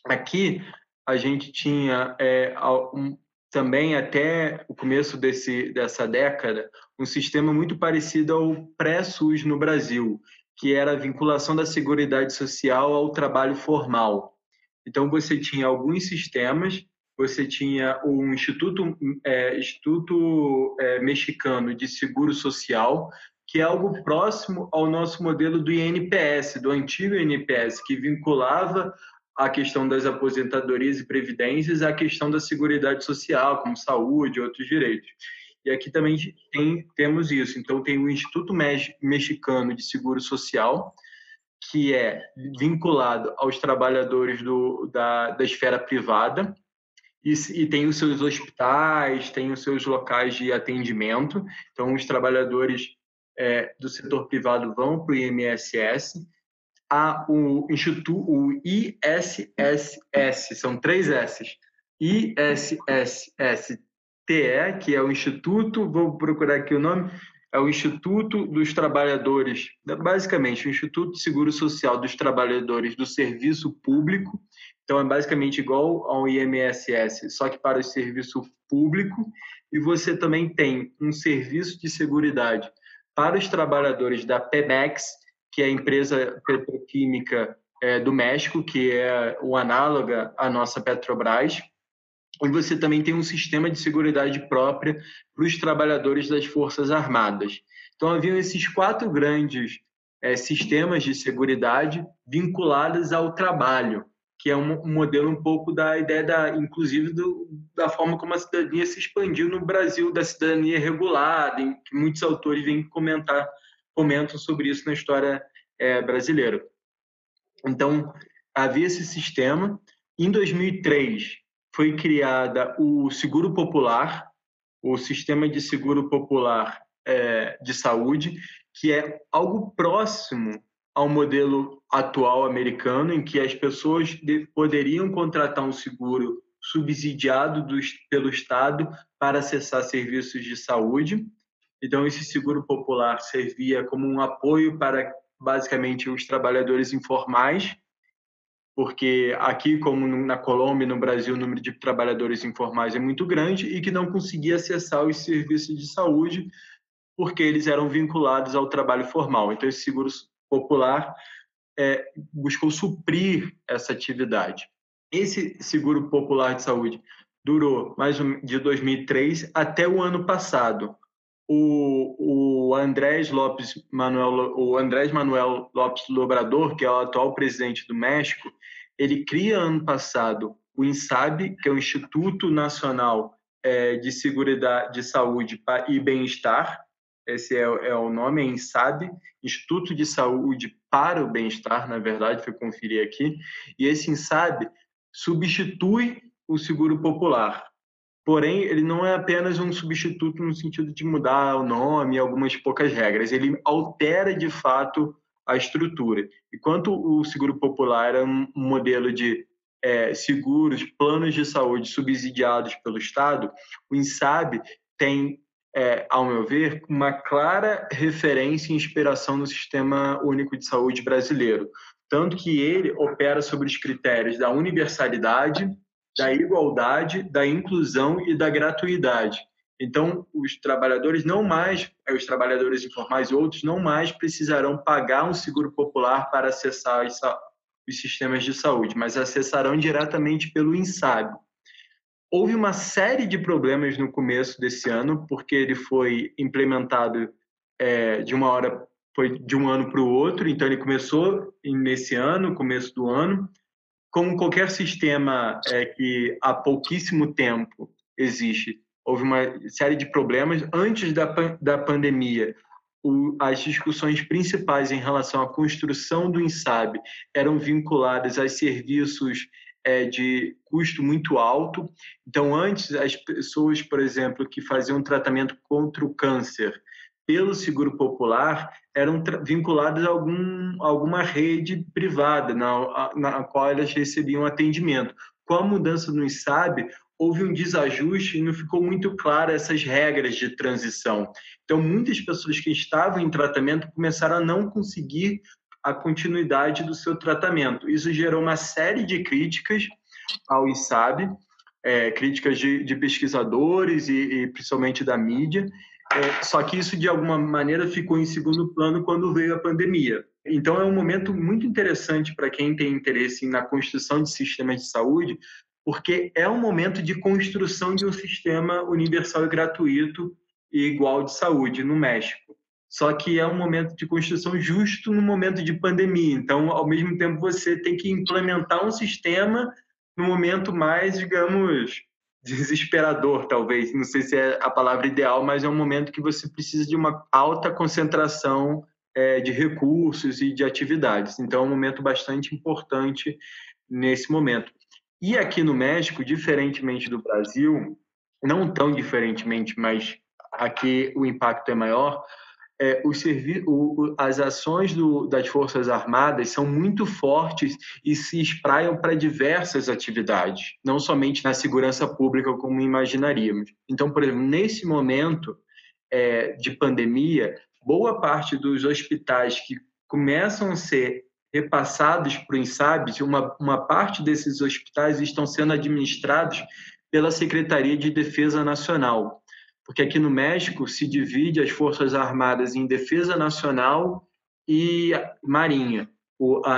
Speaker 3: Aqui a gente tinha é, um, também até o começo desse, dessa década um sistema muito parecido ao pré-SUS no Brasil, que era a vinculação da Seguridade Social ao trabalho formal. Então, você tinha alguns sistemas, você tinha o Instituto, é, Instituto é, Mexicano de Seguro Social, que é algo próximo ao nosso modelo do INPS, do antigo INPS, que vinculava a questão das aposentadorias e previdências à questão da seguridade social, como saúde e outros direitos. E aqui também tem, temos isso. Então, tem o Instituto Mexicano de Seguro Social, que é vinculado aos trabalhadores do, da, da esfera privada e, e, tem os seus hospitais, tem os seus locais de atendimento. Então, os trabalhadores é, do setor privado vão para o IMSS. Há o Instituto, o ISSS, são três S's. ISSSTE, que é o Instituto, vou procurar aqui o nome, é o Instituto dos Trabalhadores, basicamente, o Instituto de Seguro Social dos Trabalhadores do Serviço Público. Então, é basicamente igual ao IMSS, só que para o serviço público. E você também tem um serviço de seguridade para os trabalhadores da Pemex, que é a empresa petroquímica é, do México, que é o análoga à nossa Petrobras e você também tem um sistema de segurança própria para os trabalhadores das Forças Armadas. Então, haviam esses quatro grandes é, sistemas de segurança vinculados ao trabalho, que é um, um, modelo um pouco da ideia, da, inclusive, do, da forma como a cidadania se expandiu no Brasil, da cidadania regulada, em que muitos autores vêm comentar, comentam sobre isso na história é, brasileira. Então, havia esse sistema. Em 2003, foi criada o seguro popular, o sistema de seguro popular é, de saúde, que é algo próximo ao modelo atual americano, em que as pessoas poderiam contratar um seguro subsidiado do, pelo Estado para acessar serviços de saúde. Então, esse seguro popular servia como um apoio para basicamente os trabalhadores informais, porque aqui, como na Colômbia e no Brasil, o número de trabalhadores informais é muito grande e que não conseguia acessar os serviços de saúde porque eles eram vinculados ao trabalho formal. Então, esse seguro popular é, buscou suprir essa atividade. Esse seguro popular de saúde durou mais de 2003 até o ano passado. O, o Andrés Lopes Manuel, o Andrés Manuel Lopes Lobrador, que é o atual presidente do México, ele cria ano passado o INSAB, que é o Instituto Nacional é, de Seguridade de Saúde e Bem-Estar. Esse é, é, o nome, é INSAB, Instituto de Saúde para o Bem-Estar, na verdade, fui conferir aqui. E esse INSAB substitui o seguro popular. Porém, ele não é apenas um substituto no sentido de mudar o nome e algumas poucas regras. Ele altera, de fato, a estrutura. Enquanto o seguro popular é um modelo de é, seguros, planos de saúde subsidiados pelo Estado, o INSAB tem, é, ao meu ver, uma clara referência e inspiração no Sistema Único de Saúde brasileiro tanto que ele opera sobre os critérios da universalidade, da igualdade, da inclusão e da gratuidade. Então, os trabalhadores não mais, é, os trabalhadores informais e outros não mais precisarão pagar um seguro popular para acessar os sistemas de saúde, mas acessarão diretamente pelo INSAB. Houve uma série de problemas no começo desse ano, porque ele foi implementado é, de uma hora foi de um ano para o outro, então ele começou nesse ano, começo do ano. Como qualquer sistema é, que há pouquíssimo tempo existe, houve uma série de problemas. Antes da, da pandemia, o, as discussões principais em relação à construção do INSAB eram vinculadas a serviços é, de custo muito alto. Então, antes, as pessoas, por exemplo, que faziam tratamento contra o câncer pelo seguro popular eram vinculadas a algum, alguma rede privada na, na qual elas recebiam atendimento. Com a mudança no ISAB, houve um desajuste e não ficou muito claro essas regras de transição. Então, muitas pessoas que estavam em tratamento começaram a não conseguir a continuidade do seu tratamento. Isso gerou uma série de críticas ao ISAB, é, críticas de, de pesquisadores e, e, principalmente da mídia, é, só que isso, de alguma maneira, ficou em segundo plano quando veio a pandemia. Então, é um momento muito interessante para quem tem interesse na construção de sistemas de saúde, porque é um momento de construção de um sistema universal e gratuito e igual de saúde no México. Só que é um momento de construção justo no momento de pandemia. Então, ao mesmo tempo, você tem que implementar um sistema no momento mais, digamos, desesperador, talvez. Não sei se é a palavra ideal, mas é um momento que você precisa de uma alta concentração é, de recursos e de atividades. Então, é um momento bastante importante nesse momento. E aqui no México, diferentemente do Brasil, não tão diferentemente, mas aqui o impacto é maior, é, o as ações do, das Forças Armadas são muito fortes e se espraiam para diversas atividades, não somente na segurança pública, como imaginaríamos. Então, por exemplo, nesse momento é, de pandemia, boa parte dos hospitais que começam a ser repassados para o INSAB, uma, uma parte desses hospitais estão sendo administrados pela Secretaria de Defesa Nacional porque aqui no México se divide as Forças Armadas em Defesa Nacional e Marinha. O, a,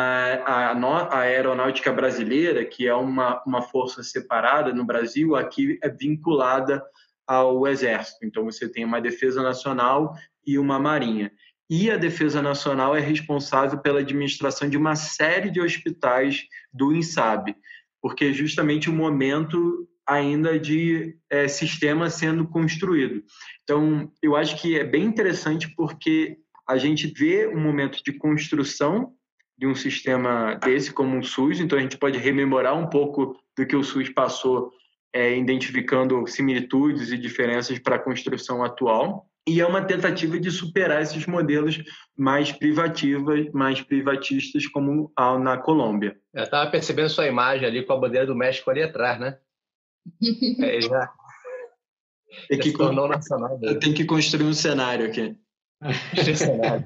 Speaker 3: a, a, aeronáutica brasileira, que é uma, uma força separada no Brasil, aqui é vinculada ao Exército. Então, você tem uma Defesa Nacional e uma Marinha. E a Defesa Nacional é responsável pela administração de uma série de hospitais do INSAB, porque é justamente o momento ainda de é, sistema sendo construído. Então, eu acho que é bem interessante porque a gente vê um momento de construção de um sistema desse como o SUS, então a gente pode rememorar um pouco do que o SUS passou, é, identificando similitudes e diferenças para a construção atual. E é uma tentativa de superar esses modelos mais privativos, mais privatistas, como na Colômbia.
Speaker 1: Eu estava percebendo sua imagem ali com a bandeira do México ali atrás, né? É, já,
Speaker 3: Tem que, tornou nacional. Eu tenho que construir um cenário aqui. cenário.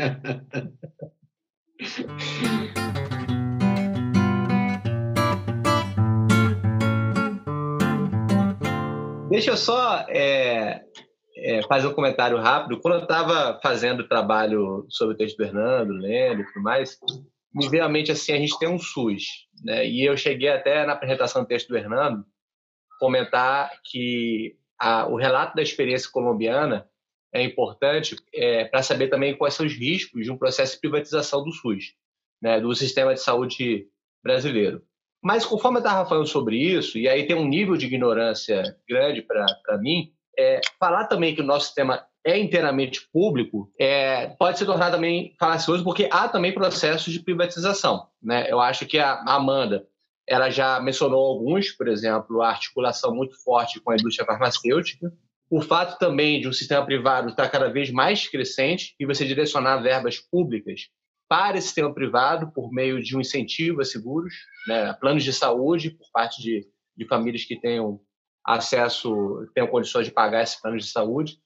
Speaker 1: Deixa eu só é, é, fazer um comentário rápido. Quando eu estava fazendo trabalho sobre o texto do Hernando, lendo e tudo mais, me veio à mente assim, a gente tem um SUS, né? E eu cheguei até na apresentação do texto do Hernando comentar que a, o relato da experiência colombiana é importante é, para saber também quais são os riscos de um processo de privatização do SUS, né, do sistema de saúde brasileiro. Mas conforme eu estava falando sobre isso, e aí tem um nível de ignorância grande para mim, é, falar também que o nosso sistema é inteiramente público é, pode se tornar também falacioso, porque há também processos de privatização. Né? Eu acho que a Amanda ela já mencionou alguns, por exemplo, a articulação muito forte com a indústria farmacêutica, o fato também de um sistema privado estar cada vez mais crescente e você direcionar verbas públicas para esse sistema privado por meio de um incentivo a seguros, né, planos de saúde por parte de, de famílias que tenham acesso, tenham condições de pagar esses planos de saúde.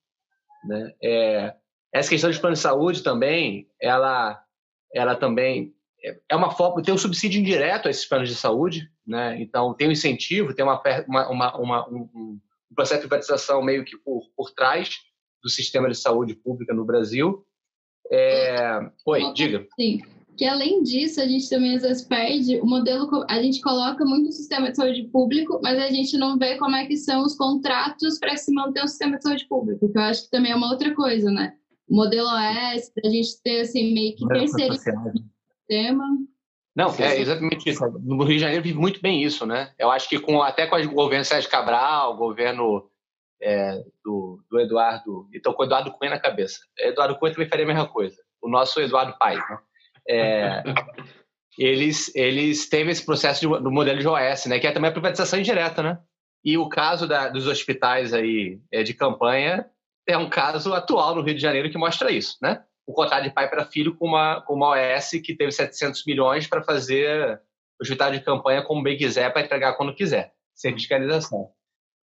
Speaker 1: Né? É, essa questão de plano de saúde também, ela, ela também é uma forma, tem um subsídio indireto a esses planos de saúde, né? então tem um incentivo, tem uma, uma, uma um, um, processo de privatização meio que por, por trás do sistema de saúde pública no Brasil, é... Oi, diga.
Speaker 4: Sim. Que além disso, a gente também às vezes perde o modelo. A gente coloca muito o sistema de saúde público, mas a gente não vê como é que são os contratos para se manter o sistema de saúde público, que eu acho que também é uma outra coisa, né? O modelo OS, para a gente ter assim, meio que terceirizado o sistema.
Speaker 1: Não, é exatamente isso. No Rio de Janeiro vive muito bem isso, né? Eu acho que com, até com o governo Sérgio Cabral, o governo é, do, do, Eduardo. Então, com o Eduardo Cunha na cabeça. Eduardo Cunha também faria a mesma coisa. O nosso Eduardo Paes, né? É, eles, eles teve esse processo de, do modelo de OS, né? Que é também a privatização indireta, né? E o caso da, dos hospitais aí é, de campanha é um caso atual no Rio de Janeiro que mostra isso, né? O contrato de pai para filho com uma, com uma OS que teve 700 milhões para fazer hospital de campanha como bem quiser para entregar quando quiser, sem fiscalização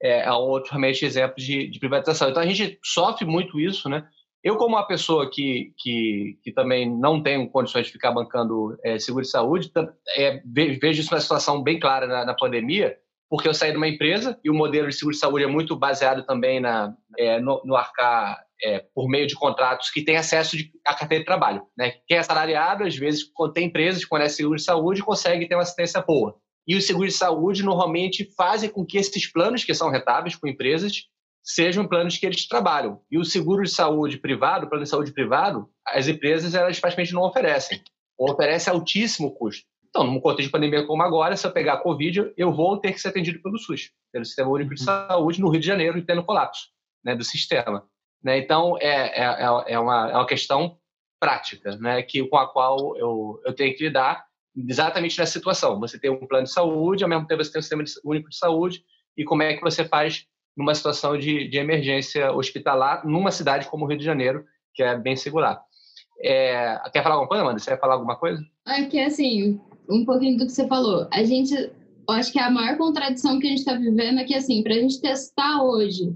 Speaker 1: é, é outro realmente exemplo de, de, privatização. Então a gente sofre muito isso, né? Eu, como uma pessoa que, que, que também não tenho condições de ficar bancando é, seguro de saúde, é, vejo isso uma situação bem clara na, na, pandemia, porque eu saí de uma empresa e o modelo de seguro de saúde é muito baseado também na, é, no, no, arcar é, por meio de contratos que tem acesso de, à carteira de trabalho. Né? Quem é assalariado, às vezes, quando tem empresas que conhecem seguro de saúde, consegue ter uma assistência boa e os seguros de saúde normalmente fazem com que esses planos, que são rentáveis com empresas, sejam planos que eles trabalham. E o seguro de saúde privado, o plano de saúde privado, as empresas elas praticamente não oferecem, ou oferecem altíssimo custo. Então, num contexto de pandemia como agora, se eu pegar a Covid, eu vou ter que ser atendido pelo SUS, pelo Sistema Único de uhum. Saúde, no Rio de Janeiro, em pleno colapso né, do sistema. Né? Então, é, é, é, é, uma, é uma questão prática né, que, com a qual eu, eu tenho que lidar exatamente nessa situação. Você tem um plano de saúde, ao mesmo tempo você tem um sistema único de saúde, e como é que você faz numa situação de, de emergência hospitalar numa cidade como o Rio de Janeiro, que é bem singular. É, quer falar alguma coisa, Amanda? Você quer falar alguma coisa?
Speaker 4: É que, assim, um pouquinho do que você falou. A gente, eu acho que a maior contradição que a gente está vivendo é que, assim, para a gente testar hoje,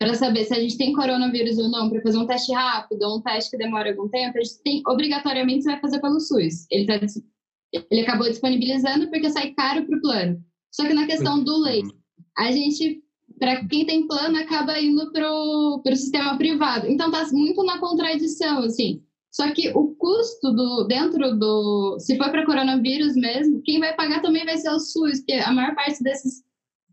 Speaker 4: para saber se a gente tem coronavírus ou não, para fazer um teste rápido ou um teste que demora algum tempo, a gente tem, obrigatoriamente, você vai fazer pelo SUS. Ele está ele acabou disponibilizando porque sai caro para o plano. Só que na questão do leite, a gente, para quem tem plano, acaba indo para o sistema privado. Então está muito na contradição, assim. Só que o custo do dentro do, se for para coronavírus mesmo, quem vai pagar também vai ser o SUS, porque a maior parte desses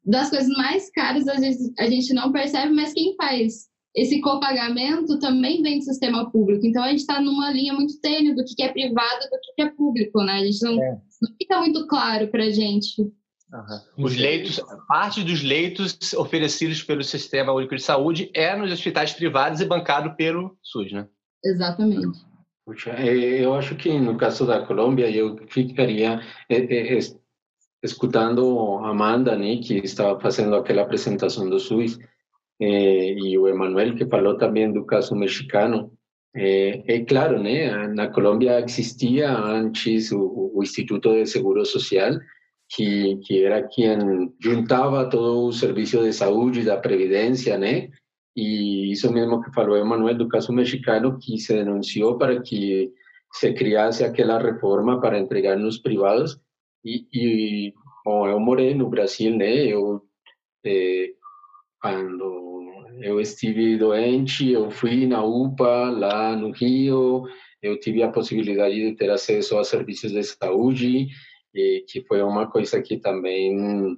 Speaker 4: das coisas mais caras às vezes a gente não percebe, mas quem faz esse copagamento também vem do sistema público. Então a gente está numa linha muito tênue do que é privado do que é público, né? A gente não, é. não fica muito claro para a gente.
Speaker 1: Uhum. Os leitos, parte dos leitos oferecidos pelo Sistema Único de Saúde é nos hospitais privados e bancado pelo SUS, né?
Speaker 4: Exatamente.
Speaker 2: Puxa, eu acho que no caso da Colômbia eu ficaria escutando Amanda, né, que estava fazendo aquela apresentação do SUS, eh, Emanuel que falou também do caso mexicano. Eh, é claro, né? Na Colômbia existia antes Instituto de Seguro Social, que, que era quem juntava todo o serviço de saúde da previdência, né? e isso mesmo que falou Emanuel do caso mexicano, que se denunciou para que se criasse aquela reforma para entregar nos privados. E, e bom, eu morei no Brasil, né? Eu, eh, quando eu estive doente, eu fui na UPA, lá no Rio, eu tive a possibilidade de ter acesso a serviços de saúde, eh, que foi uma coisa que também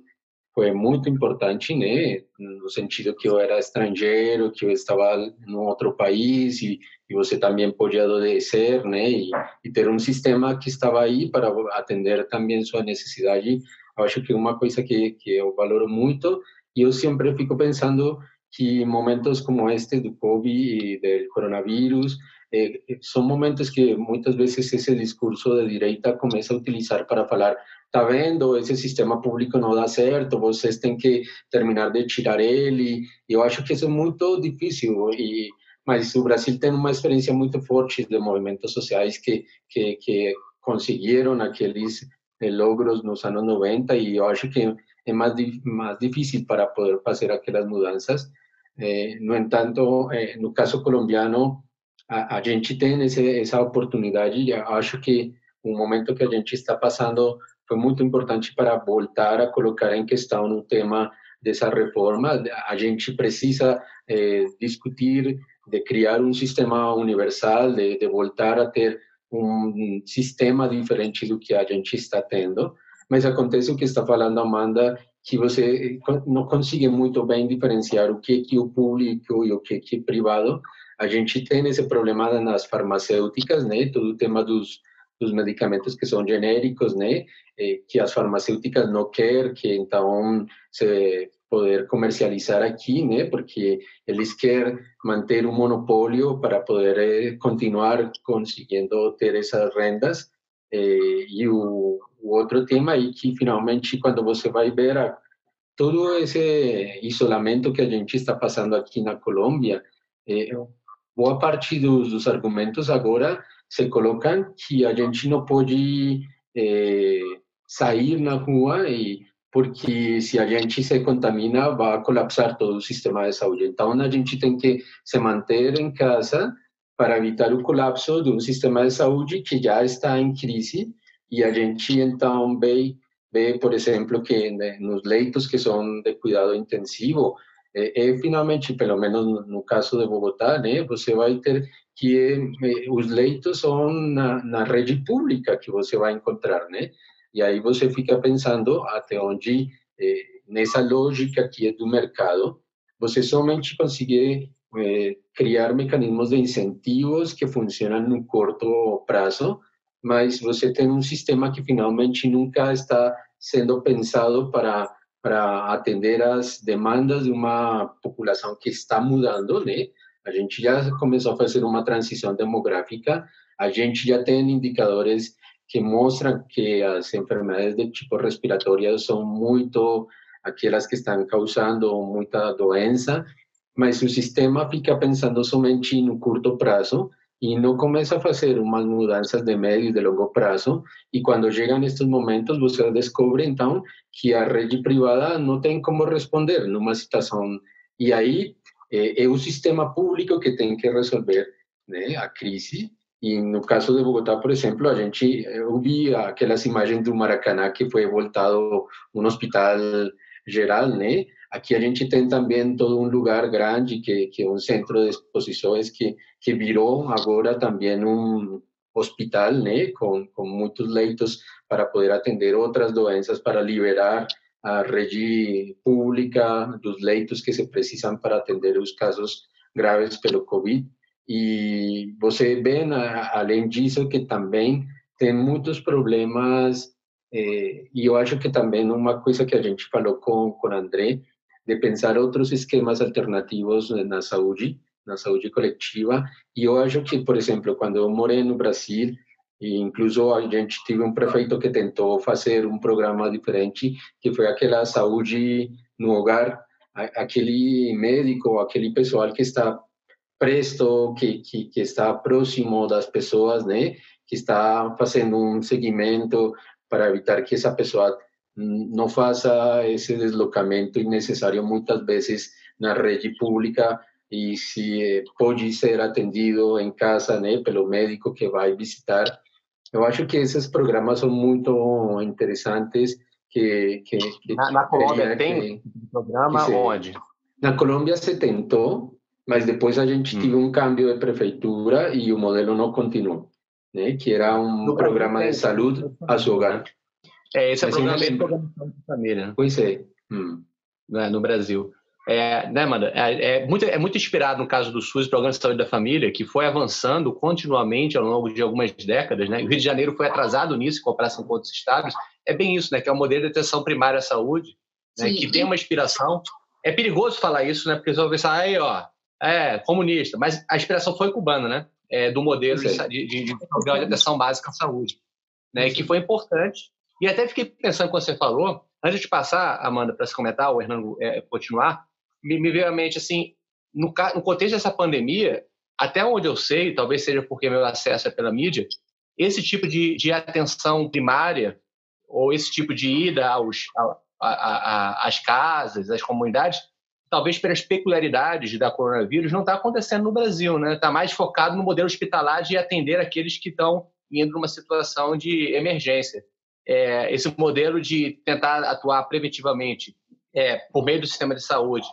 Speaker 2: foi muito importante, né? No sentido que eu era estrangeiro, que eu estava em outro país e, e você também podia adoecer, né? E, e, ter um sistema que estava aí para atender também sua necessidade. Eu acho que é uma coisa que, que eu valoro muito e eu sempre fico pensando que momentos como este do Covid e do coronavírus eh, são momentos que muitas vezes esse discurso de direita começa a utilizar para falar tá vendo, esse sistema público não dá certo, vocês têm que terminar de tirar ele. Eu acho que isso é muito difícil, e, mas o Brasil tem uma experiência muito forte de movimentos sociais que, que, que conseguiram aqueles eh, logros nos anos 90 e eu acho que é mais, mais difícil para poder fazer aquelas mudanças. Eh, no entanto, eh, no caso colombiano, a, a gente tem esse, essa oportunidade e acho que o momento que a gente está passando foi muito importante para voltar a colocar em questão um tema dessa reforma. A gente precisa eh, discutir de criar um sistema universal, de, de, voltar a ter um sistema diferente do que a gente está tendo. Mas acontece o que está falando Amanda, que você não consegue muito bem diferenciar o que é o público e o que é privado. A gente tem esse problema nas farmacêuticas, né? Todo o tema dos dos medicamentos que são genéricos, né? Eh, que as farmacêuticas não querem que então se poder comercializar aqui, né? Porque eles querem manter um monopólio para poder eh, continuar conseguindo ter essas rendas. Eh, e o, o, outro tema aí que finalmente quando você vai ver a, todo esse isolamento que a gente está passando aqui na Colômbia, boa parte dos, dos argumentos agora se colocam que a gente não pode é, sair na rua e porque se a gente se contamina vai colapsar todo o sistema de saúde. Então a gente tem que se manter em casa para evitar o colapso de um sistema de saúde que já está em crise e a gente então vê, vê por exemplo, que né, nos leitos que são de cuidado intensivo, é, é, finalmente, pelo menos no caso de Bogotá, né, você vai ter que eh, os leitos são na, na, rede pública que você vai encontrar, né? E aí você fica pensando até onde, eh, nessa lógica aqui do mercado, você somente consegue eh, criar mecanismos de incentivos que funcionam no curto prazo, mas você tem um sistema que finalmente nunca está sendo pensado para para atender as demandas de uma população que está mudando, né? A gente já começou a fazer uma transição demográfica, a gente já tem indicadores que mostram que as enfermidades de tipo respiratório são muito aquelas que estão causando muita doença, mas o sistema fica pensando somente no curto prazo e não começa a fazer umas mudanças de médio e de longo prazo. E quando chegam estes momentos, você descobre então que a rede privada não tem como responder numa situação. E aí é, é o sistema público que tem que resolver né, a crise. E no caso de Bogotá, por exemplo, a gente eu vi aquelas imagens do Maracanã que foi voltado um hospital geral, né? Aqui a gente tem também todo um lugar grande que, que é um centro de exposições que, que virou agora também um hospital, né? Com, com leitos para poder atender outras doenças, para liberar a rede pública dos leitos que se precisam para atender os casos graves pelo Covid. E você vê, além disso, que também tem muitos problemas, eh, e eu acho que também uma coisa que a gente falou com, com André, de pensar outros esquemas alternativos na saúde, na saúde coletiva. E eu acho que, por exemplo, quando eu morei no Brasil, e incluso a gente teve um prefeito que tentou fazer um programa diferente, que foi aquela saúde no hogar, aquele médico, aquele pessoal que está presto, que, que, que está próximo das pessoas, né? Que está fazendo um seguimento para evitar que essa pessoa não faça esse deslocamento innecessário muitas vezes na rede pública e se pode ser atendido em casa, né, pelo médico que vai visitar. Eu acho que esses programas são muito interessantes. Que, que, que
Speaker 1: na, na Colômbia tem que, programa se, onde?
Speaker 2: Na Colômbia se tentou, mas depois a gente hum. teve um cambio de prefeitura e o modelo não continuou, né? Que era um no programa de saúde a seu hogar.
Speaker 1: É, esse é o programa de programação de família. Né?
Speaker 2: Pois é. Hum.
Speaker 1: No Brasil. É, né, Amanda? É, é, muito, é muito inspirado no caso do SUS, Programa de Saúde da Família, que foi avançando continuamente ao longo de algumas décadas. Né? O Rio de Janeiro foi atrasado nisso, em comparação com outros estados. É bem isso, né? que é o modelo de atenção primária à saúde, né? que tem uma inspiração. É perigoso falar isso, né? porque você vai pensar, aí, ó, é comunista, mas a inspiração foi cubana, né? É, do modelo de, de, de, de programa de atenção básica à saúde, né? que foi importante. E até fiquei pensando quando você falou, antes de passar, Amanda, para se comentar, o Hernando é, continuar, me, me veio à mente assim, no, no contexto dessa pandemia, até onde eu sei, talvez seja porque meu acesso é pela mídia, esse tipo de, de atenção primária ou esse tipo de ida aos, a, a, a, às casas, às comunidades, talvez pelas peculiaridades da coronavírus, não está acontecendo no Brasil, né? Está mais focado no modelo hospitalar de atender aqueles que estão indo numa situação de emergência. É, esse modelo de tentar atuar preventivamente é, por meio do sistema de saúde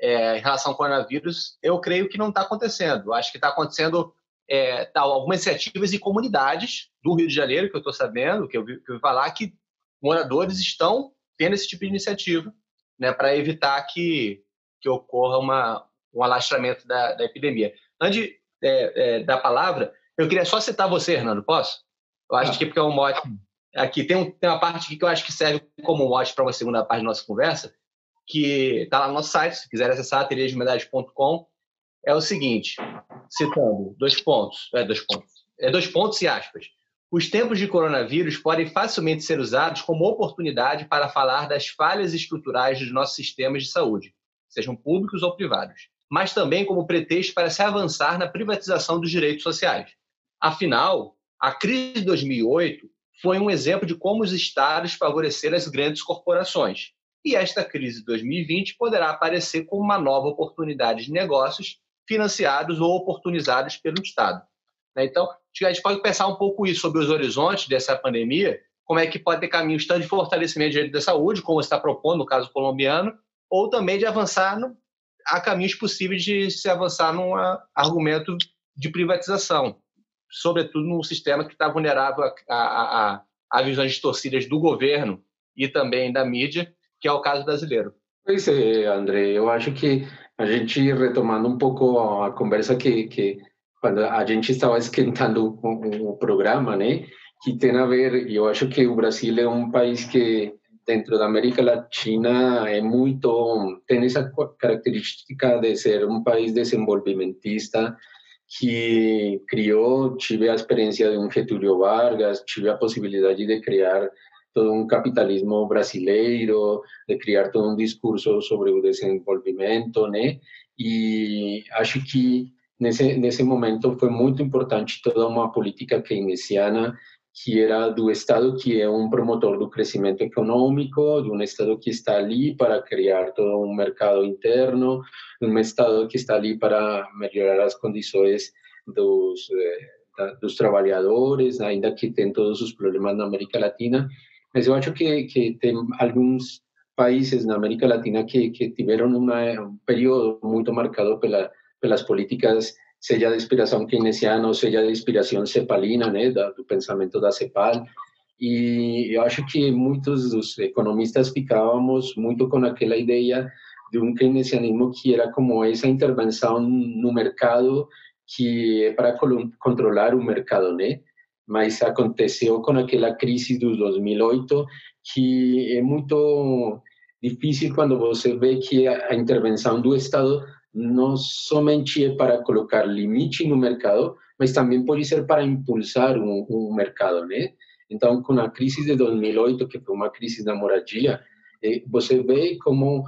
Speaker 1: é, em relação ao coronavírus, eu creio que não está acontecendo. Acho que está acontecendo é, tá, algumas iniciativas e comunidades do Rio de Janeiro, que eu estou sabendo, que eu, vi, que eu vi falar, que moradores estão tendo esse tipo de iniciativa né, para evitar que, que ocorra uma, um alastramento da, da epidemia. Antes é, é, da palavra, eu queria só citar você, Hernando, posso? Eu acho ah. que porque é um mote. Aqui tem, um, tem uma parte que eu acho que serve como mote para uma segunda parte da nossa conversa, que está lá no nosso site, se quiser acessar, ateliêsdehumedade.com, é o seguinte, citando dois pontos, é dois pontos, é dois pontos e aspas. Os tempos de coronavírus podem facilmente ser usados como oportunidade para falar das falhas estruturais dos nossos sistemas de saúde, sejam públicos ou privados, mas também como pretexto para se avançar na privatização dos direitos sociais. Afinal, a crise de 2008 foi um exemplo de como os estados favoreceram as grandes corporações, e esta crise de 2020 poderá aparecer como uma nova oportunidade de negócios financiados ou oportunizados pelo Estado. Né? Então, a gente pode pensar um pouco isso sobre os horizontes dessa pandemia, como é que pode ter caminhos tanto de fortalecimento do direito da saúde, como está propondo no caso colombiano, ou também de avançar no, caminhos possíveis de se avançar num argumento de privatização, sobretudo num sistema que está vulnerável a, a, a, a visões distorcidas do governo e também da mídia, que é o caso brasileiro.
Speaker 2: Pois é, André, eu acho que a gente, retomando um pouco a conversa que, que quando a gente estava esquentando o, o programa, né, que tem a ver, eu acho que o Brasil é um país que dentro da América Latina é muito tem essa característica de ser um país desenvolvimentista que criou, tive a experiência de um Getúlio Vargas, tive a possibilidade de criar todo um capitalismo brasileiro, de criar todo um discurso sobre o desenvolvimento, né? E acho que nesse nesse momento foi muito importante toda uma política keynesiana que era do Estado que é um promotor do crescimento econômico, de um Estado que está ali para criar todo um mercado interno, um Estado que está ali para melhorar as condições dos eh, dos trabalhadores, ainda que tem todos os problemas na América Latina, mas eu acho que, que tem alguns países na América Latina que, que tiveram uma, um período muito marcado pela, pelas políticas, seja de inspiração keynesiana seja de inspiração cepalina, né, do pensamento da CEPAL. E eu acho que muitos dos economistas ficávamos muito com aquela ideia de um keynesianismo que era como essa intervenção no mercado que para controlar o mercado, né? Mas aconteceu com aquela crise do 2008 que é muito difícil quando você vê que a intervenção do Estado não somente é para colocar limite no mercado, mas também pode ser para impulsar um, um mercado, né? Então, com a crise de 2008, que foi uma crise da moradia, você vê como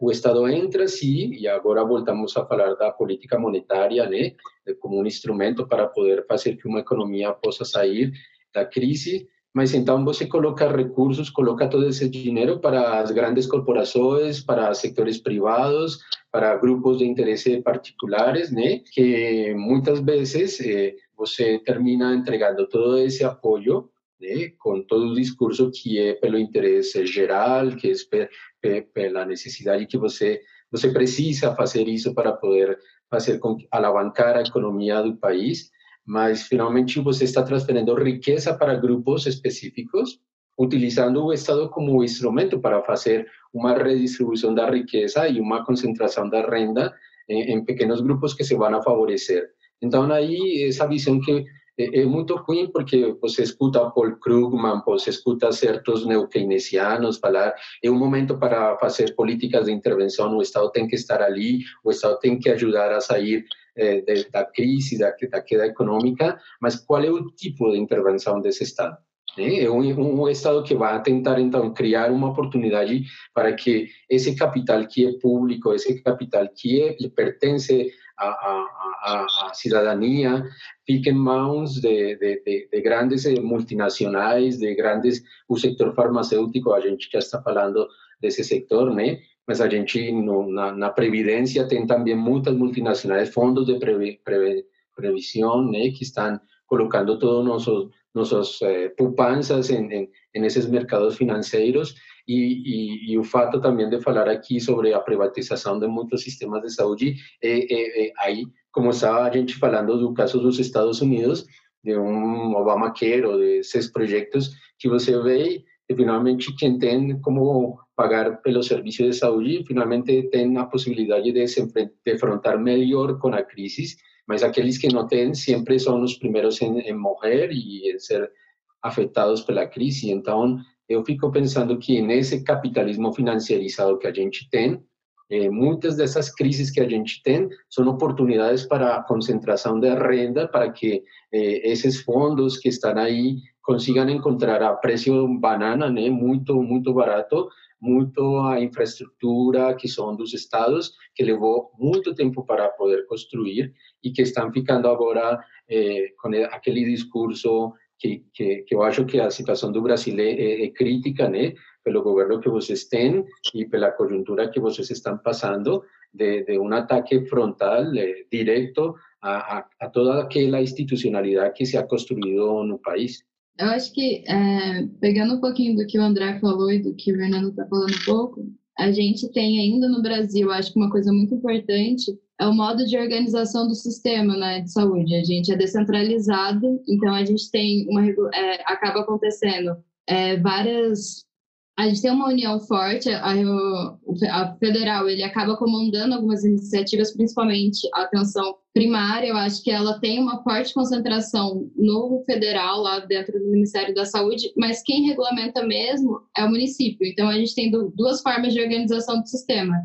Speaker 2: o Estado entra, sim, e agora voltamos a falar da política monetária, né, como um instrumento para poder fazer que uma economia possa sair da crise, mas então você coloca recursos, coloca todo esse dinheiro para as grandes corporações, para setores privados, para grupos de interesse particulares, né? Que muitas vezes eh, você termina entregando todo esse apoio né, com todo o discurso que é pelo interesse geral, que é pela necessidade que você precisa fazer isso para poder fazer alavancar a economia do país, mas finalmente você está transferindo riqueza para grupos específicos utilizando o Estado como instrumento para fazer uma redistribuição da riqueza e uma concentração da renda em, em pequenos grupos que se vão a favorecer. Então, aí, essa visão que é, é muito ruim porque você escuta Paul Krugman, você escuta certos neokeynesianos falar é um momento para fazer políticas de intervenção, o Estado tem que estar ali, o Estado tem que ajudar a sair eh, da crise, da, da queda econômica, mas qual é o tipo de intervenção desse Estado? É um, um, Estado que vai tentar, então, criar uma oportunidade para que esse capital que é público, esse capital que é, pertence à, à, à, cidadania, fique em mãos de, de, de, de, grandes multinacionais, de grandes... O setor farmacêutico, a gente já está falando desse setor, né? Mas a gente, no, na, na Previdência, tem também muitas multinacionais, de previ, né? Que estão colocando todos nossos nossas eh, esses mercados financeiros e, e, e, o fato também de falar aqui sobre a privatização de muitos sistemas de saúde, é, é, é, aí, como estava a gente falando do caso dos Estados Unidos, de um Obamacare ou de esses projetos que você vê e finalmente quem tem como pagar pelo serviço de saúde, finalmente tem a possibilidade de se enfrentar melhor com a crise mas aqueles que não têm sempre são os primeiros em, em morrer e em ser afetados pela crise. Então, eu fico pensando que nesse capitalismo financeirizado que a gente tem, eh, muitas dessas crises que a gente tem são oportunidades para a concentração de renda, para que eh, esses fundos que estão aí consigam encontrar a preço banana, né, muito, muito barato, muito a infraestrutura que são dos estados, que levou muito tempo para poder construir e que estão ficando agora eh, com aquele discurso que, que, que, eu acho que a situação do Brasil é, é, é, crítica, né? Pelo governo que vocês têm e pela conjuntura que vocês estão passando, de, de um ataque frontal, eh, direto a, a, a toda aquela institucionalidade que se ha construído no país.
Speaker 4: Eu acho que, é, pegando um pouquinho do que o André falou e do que o Fernando está falando um pouco, a gente tem ainda no Brasil, acho que uma coisa muito importante é o modo de organização do sistema né, de saúde. A gente é descentralizado, então a gente tem uma. É, acaba acontecendo é, várias a gente tem uma união forte, a, a, federal ele acaba comandando algumas iniciativas, principalmente a atenção primária, eu acho que ela tem uma forte concentração no federal, lá dentro do Ministério da Saúde, mas quem regulamenta mesmo é o município. Então, a gente tem duas formas de organização do sistema,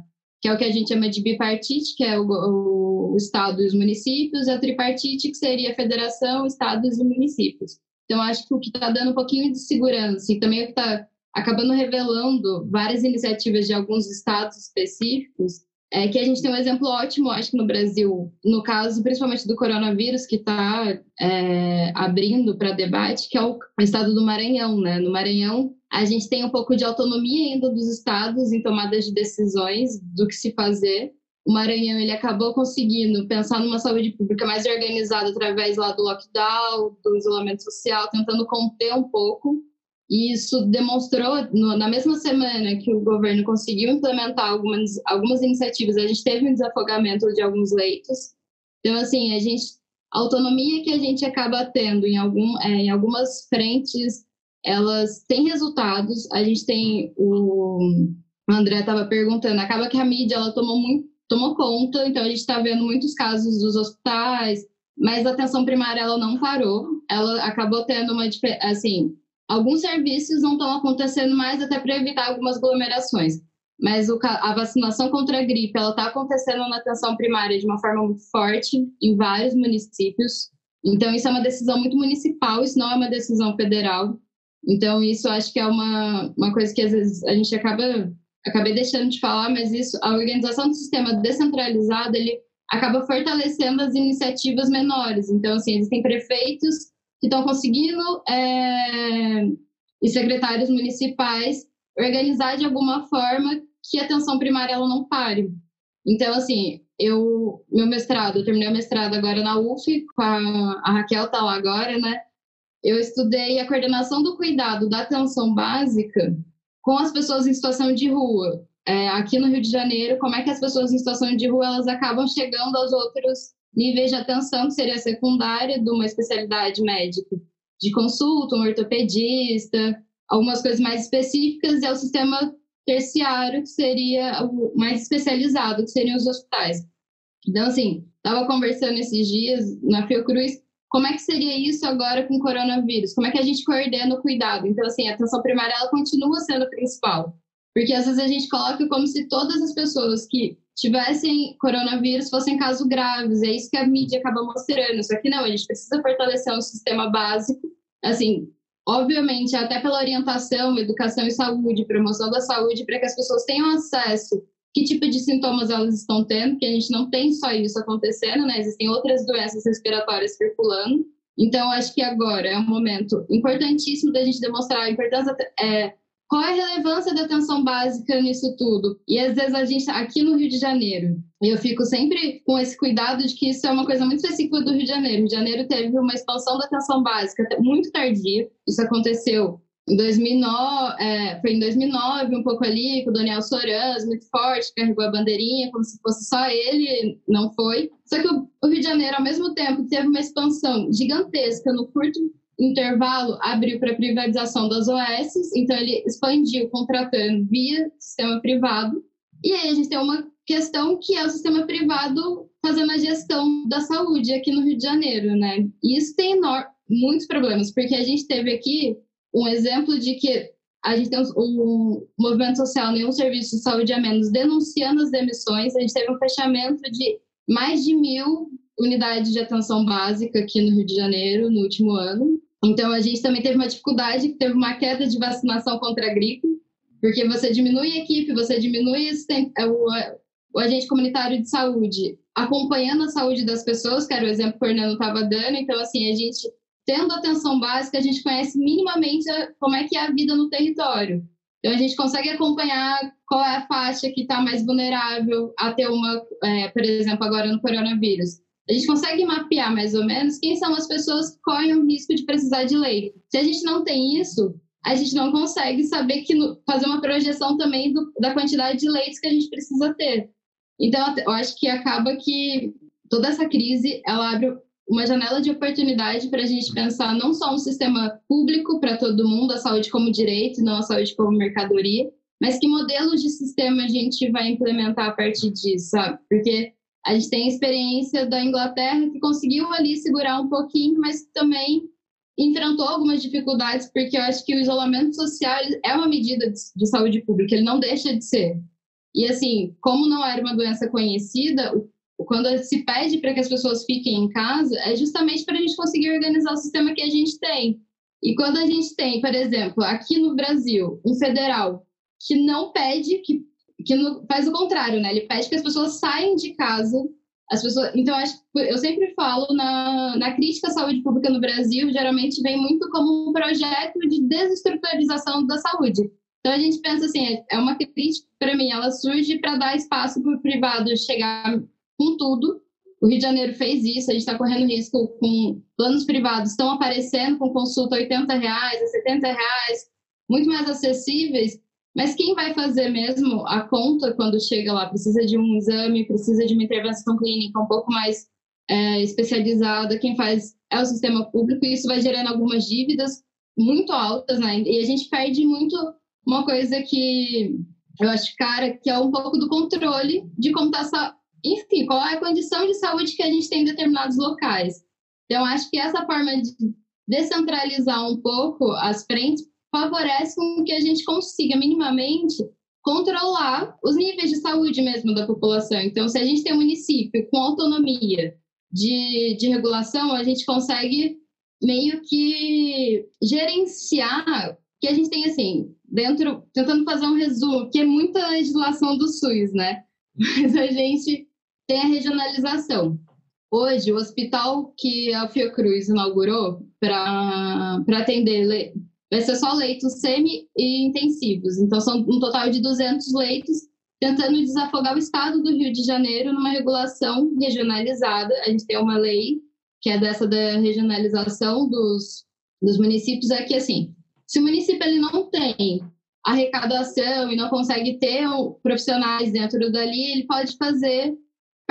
Speaker 4: que é o que a gente chama de bipartite, que é o, o, Estado e os municípios, e a tripartite, que seria a federação, estados e municípios. Então, acho que o que está dando um pouquinho de segurança e também o que está acabando revelando várias iniciativas de alguns estados específicos, é que a gente tem um exemplo ótimo, acho que no Brasil, no caso principalmente do coronavírus, que está é, abrindo para debate, que é o estado do Maranhão. Né? No Maranhão, a gente tem um pouco de autonomia ainda dos estados em tomadas de decisões do que se fazer. O Maranhão ele acabou conseguindo pensar numa saúde pública mais organizada através lá do lockdown, do isolamento social, tentando conter um pouco e isso demonstrou, no, na mesma semana que o governo conseguiu implementar algumas, algumas iniciativas, a gente teve um desafogamento de alguns leitos. Então, assim, a gente, a autonomia que a gente acaba tendo em, algum, é, em algumas frentes, elas têm resultados. A gente tem o, o André estava perguntando, acaba que a mídia ela tomou muito tomou conta, então a gente está vendo muitos casos dos hospitais, mas a atenção primária ela não parou, ela acabou tendo uma assim Alguns serviços não estão acontecendo mais até para evitar algumas aglomerações, mas o, a vacinação contra a gripe ela está acontecendo na atenção primária de uma forma muito forte em vários municípios. Então isso é uma decisão muito municipal, isso não é uma decisão federal. Então isso acho que é uma, uma coisa que às vezes a gente acaba acabei deixando de falar, mas isso a organização do sistema descentralizado ele acaba fortalecendo as iniciativas menores. Então assim existem prefeitos que estão conseguindo, é, e secretários municipais, organizar de alguma forma que a atenção primária ela não pare. Então, assim, eu, meu mestrado, eu terminei o mestrado agora na UF, a, a Raquel tá lá agora, né? Eu estudei a coordenação do cuidado da atenção básica com as pessoas em situação de rua. É, aqui no Rio de Janeiro, como é que as pessoas em situação de rua elas acabam chegando aos outros níveis de atenção, que seria secundária de uma especialidade médica, de consulta, um ortopedista, algumas coisas mais específicas, e é o sistema terciário, que seria o mais especializado, que seriam os hospitais. Então, assim, estava conversando esses dias na Fiocruz, como é que seria isso agora com o coronavírus? Como é que a gente coordena o cuidado? Então, assim, a atenção primária, ela continua sendo principal. Porque às vezes a gente coloca como se todas as pessoas que tivessem coronavírus fossem casos graves, é isso que a mídia acaba mostrando. Só que não, a gente precisa fortalecer um sistema básico, assim, obviamente, até pela orientação, educação e saúde, promoção da saúde, para que as pessoas tenham acesso que tipo de sintomas elas estão tendo, porque a gente não tem só isso acontecendo, né? Existem outras doenças respiratórias circulando. Então, acho que agora é um momento importantíssimo da gente demonstrar a importância, é, qual é a relevância da atenção básica nisso tudo? E às vezes a gente, aqui no Rio de Janeiro, eu fico sempre com esse cuidado de que isso é uma coisa muito específica do Rio de Janeiro. O Rio de Janeiro teve uma expansão da atenção básica muito tardia. Isso aconteceu em 2009, é, foi em 2009, um pouco ali, com o Daniel Sorans, muito forte, carregou a bandeirinha, como se fosse só ele, não foi. Só que o, Rio de Janeiro, ao mesmo tempo, teve uma expansão gigantesca no curto intervalo abriu para privatização das OS, então ele expandiu contratando via sistema privado. E aí a gente tem uma questão que é o sistema privado fazendo a gestão da saúde aqui no Rio de Janeiro, né? E isso tem muitos problemas, porque a gente teve aqui um exemplo de que a gente tem um, movimento social nenhum serviço de saúde a menos denunciando as demissões, a gente teve um fechamento de mais de mil unidades de atenção básica aqui no Rio de Janeiro no último ano. Então, a gente também teve uma dificuldade, teve uma queda de vacinação contra a gripe, porque você diminui a equipe, você diminui é, o, o agente comunitário de saúde, acompanhando a saúde das pessoas, que era o exemplo que o Fernando estava dando. Então, assim, a gente, tendo atenção básica, a gente conhece minimamente como é que é a vida no território. Então, a gente consegue acompanhar qual é a faixa que está mais vulnerável a ter uma, é, por exemplo, agora no coronavírus a gente consegue mapear mais ou menos quem são as pessoas que correm o risco de precisar de leite. Se a gente não tem isso, a gente não consegue saber que fazer uma projeção também do, da quantidade de leitos que a gente precisa ter. Então, eu acho que acaba que toda essa crise ela abre uma janela de oportunidade para a gente pensar não só um sistema público para todo mundo, a saúde como direito, não a saúde como mercadoria, mas que modelos de sistema a gente vai implementar a partir disso, sabe? Porque a gente tem experiência da Inglaterra que conseguiu ali segurar um pouquinho, mas também enfrentou algumas dificuldades, porque eu acho que o isolamento social é uma medida de saúde pública, ele não deixa de ser. E assim, como não era uma doença conhecida, quando se pede para que as pessoas fiquem em casa, é justamente para a gente conseguir organizar o sistema que a gente tem. E quando a gente tem, por exemplo, aqui no Brasil, um federal que não pede, que que faz o contrário, né? Ele pede que as pessoas saiam de casa. As pessoas, então, eu, sempre falo na, na crítica à saúde pública no Brasil, geralmente vem muito como um projeto de desestruturalização da saúde. Então, a gente pensa assim, é uma crítica, para mim, ela surge para dar espaço para o privado chegar com tudo. O Rio de Janeiro fez isso, a gente está correndo risco com planos privados, estão aparecendo com consulta 80 reais, a 70 reais, muito mais acessíveis, mas quem vai fazer mesmo a conta quando chega lá? Precisa de um exame, precisa de uma intervenção clínica um pouco mais é, especializada. Quem faz é o sistema público e isso vai gerando algumas dívidas muito altas, né? E a gente perde muito uma coisa que eu acho, cara, que é um pouco do controle de como está. Enfim, qual é a condição de saúde que a gente tem em determinados locais. Então, acho que essa forma de descentralizar um pouco as frentes favorece com que a gente consiga minimamente controlar os níveis de saúde mesmo da população. Então, se a gente tem um município com autonomia de, de regulação, a gente consegue meio que gerenciar que a gente tem assim, dentro, tentando fazer um resumo, que é muita legislação do SUS, né? Mas a gente tem a regionalização. Hoje, o hospital que a Fiocruz inaugurou para atender vai ser só leitos semi e intensivos. Então, são um total de 200 leitos tentando desafogar o estado do Rio de Janeiro numa regulação regionalizada. A gente tem uma lei que é dessa da regionalização dos, dos municípios, é assim, se o município ele não tem arrecadação e não consegue ter profissionais dentro dali, ele pode fazer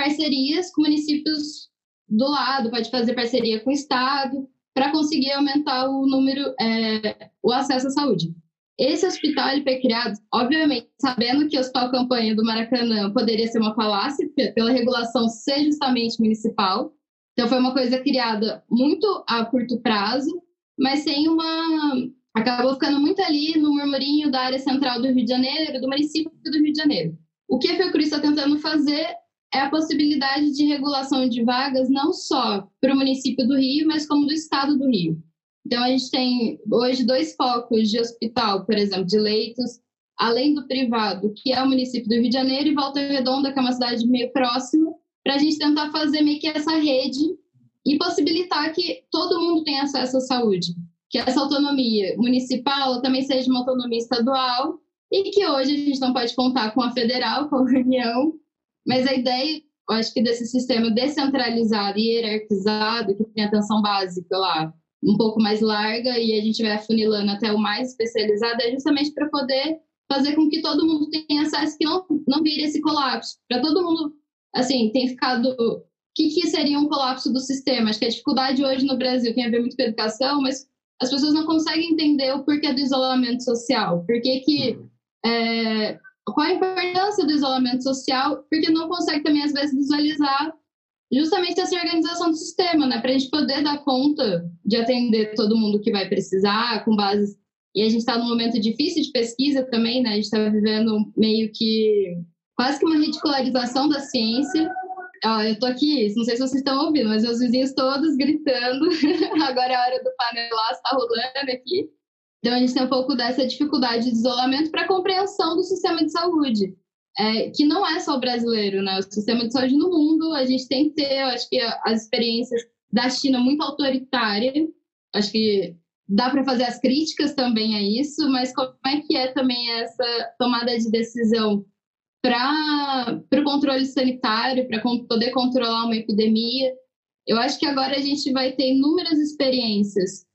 Speaker 4: parcerias com municípios do lado, pode fazer parceria com o Estado, para conseguir aumentar o número, é, o acesso à saúde. Esse hospital ele foi criado, obviamente, sabendo que o hospital campanha do Maracanã poderia ser uma falácia, pela regulação ser justamente municipal. Então, foi uma coisa criada muito a curto prazo, mas sem uma. Acabou ficando muito ali no murmurinho da área central do Rio de Janeiro, do município do Rio de Janeiro. O que a Fiocruz está tentando fazer é a possibilidade de regulação de vagas não só para o município do Rio, mas como do estado do Rio. Então, a gente tem hoje dois focos de hospital, por exemplo, de leitos, além do privado, que é o município do Rio de Janeiro, e Volta Redonda, que é uma cidade meio próxima, para a gente tentar fazer meio que essa rede e possibilitar que todo mundo tenha acesso à saúde. Que essa autonomia municipal também seja uma autonomia estadual e que hoje a gente não pode contar com a federal, com a União, mas a ideia, eu acho que desse sistema descentralizado e hierarquizado, que tem atenção básica lá, um pouco mais larga e a gente vai afunilando até o mais especializado, é justamente para poder fazer com que todo mundo tenha acesso, que não, não vire esse colapso. Para todo mundo, assim, tem ficado... O que, que seria um colapso do sistema? Acho que a dificuldade hoje no Brasil tem a ver muito com a educação, mas as pessoas não conseguem entender o porquê do isolamento social. Por que que... É, qual a importância do isolamento social? Porque não consegue também, às vezes, visualizar justamente essa organização do sistema, né? Para a gente poder dar conta de atender todo mundo que vai precisar, com base. E a gente está num momento difícil de pesquisa também, né? A gente está vivendo meio que quase que uma ridicularização da ciência. Ó, eu tô aqui, não sei se vocês estão ouvindo, mas meus vizinhos todos gritando. Agora é a hora do panelaço, está rolando aqui. Então a gente tem um pouco dessa dificuldade de isolamento para compreensão do sistema de saúde é, que não é só brasileiro, né? O sistema de saúde no mundo, a gente tem que ter, eu acho que as experiências da China muito autoritária, acho que dá para fazer as críticas também a isso, mas como é que é também essa tomada de decisão para o controle sanitário, para poder controlar uma epidemia? Eu acho que agora a gente vai ter inúmeras experiências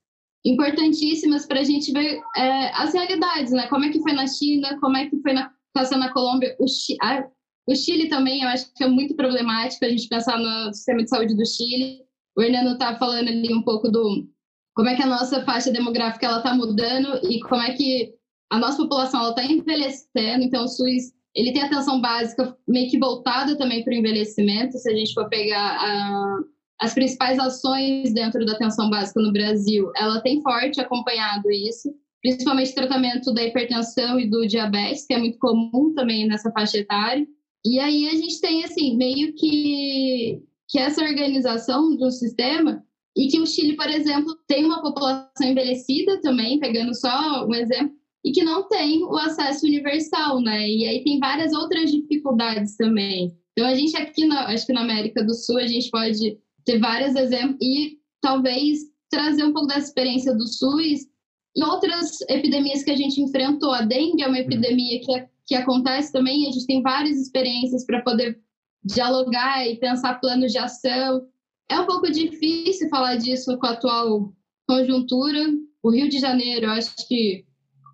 Speaker 4: importantíssimas para a gente ver é, as realidades, né? Como é que foi na China, como é que foi na passando na Colômbia, o Chile, ah, o Chile também, eu acho que é muito problemático a gente pensar no sistema de saúde do Chile. O Hernando está falando ali um pouco do como é que a nossa faixa demográfica ela está mudando e como é que a nossa população está envelhecendo. Então, o SUS ele tem atenção básica meio que voltada também para o envelhecimento. Se a gente for pegar a, as principais ações dentro da atenção básica no Brasil, ela tem forte acompanhado isso principalmente tratamento da hipertensão e do diabetes, que é muito comum também nessa faixa etária. E aí a gente tem, assim, meio que, que essa organização do sistema, e que o Chile, por exemplo, tem uma população envelhecida também, pegando só um exemplo, e que não tem o acesso universal, né? E aí tem várias outras dificuldades também. Então a gente aqui, na, acho que na América do Sul, a gente pode ter vários exemplos e talvez trazer um pouco da experiência do SUS e outras epidemias que a gente enfrentou, a dengue é uma epidemia que, é, que acontece também, a gente tem várias experiências para poder dialogar e pensar planos de ação. É um pouco difícil falar disso com a atual conjuntura. O Rio de Janeiro, eu acho que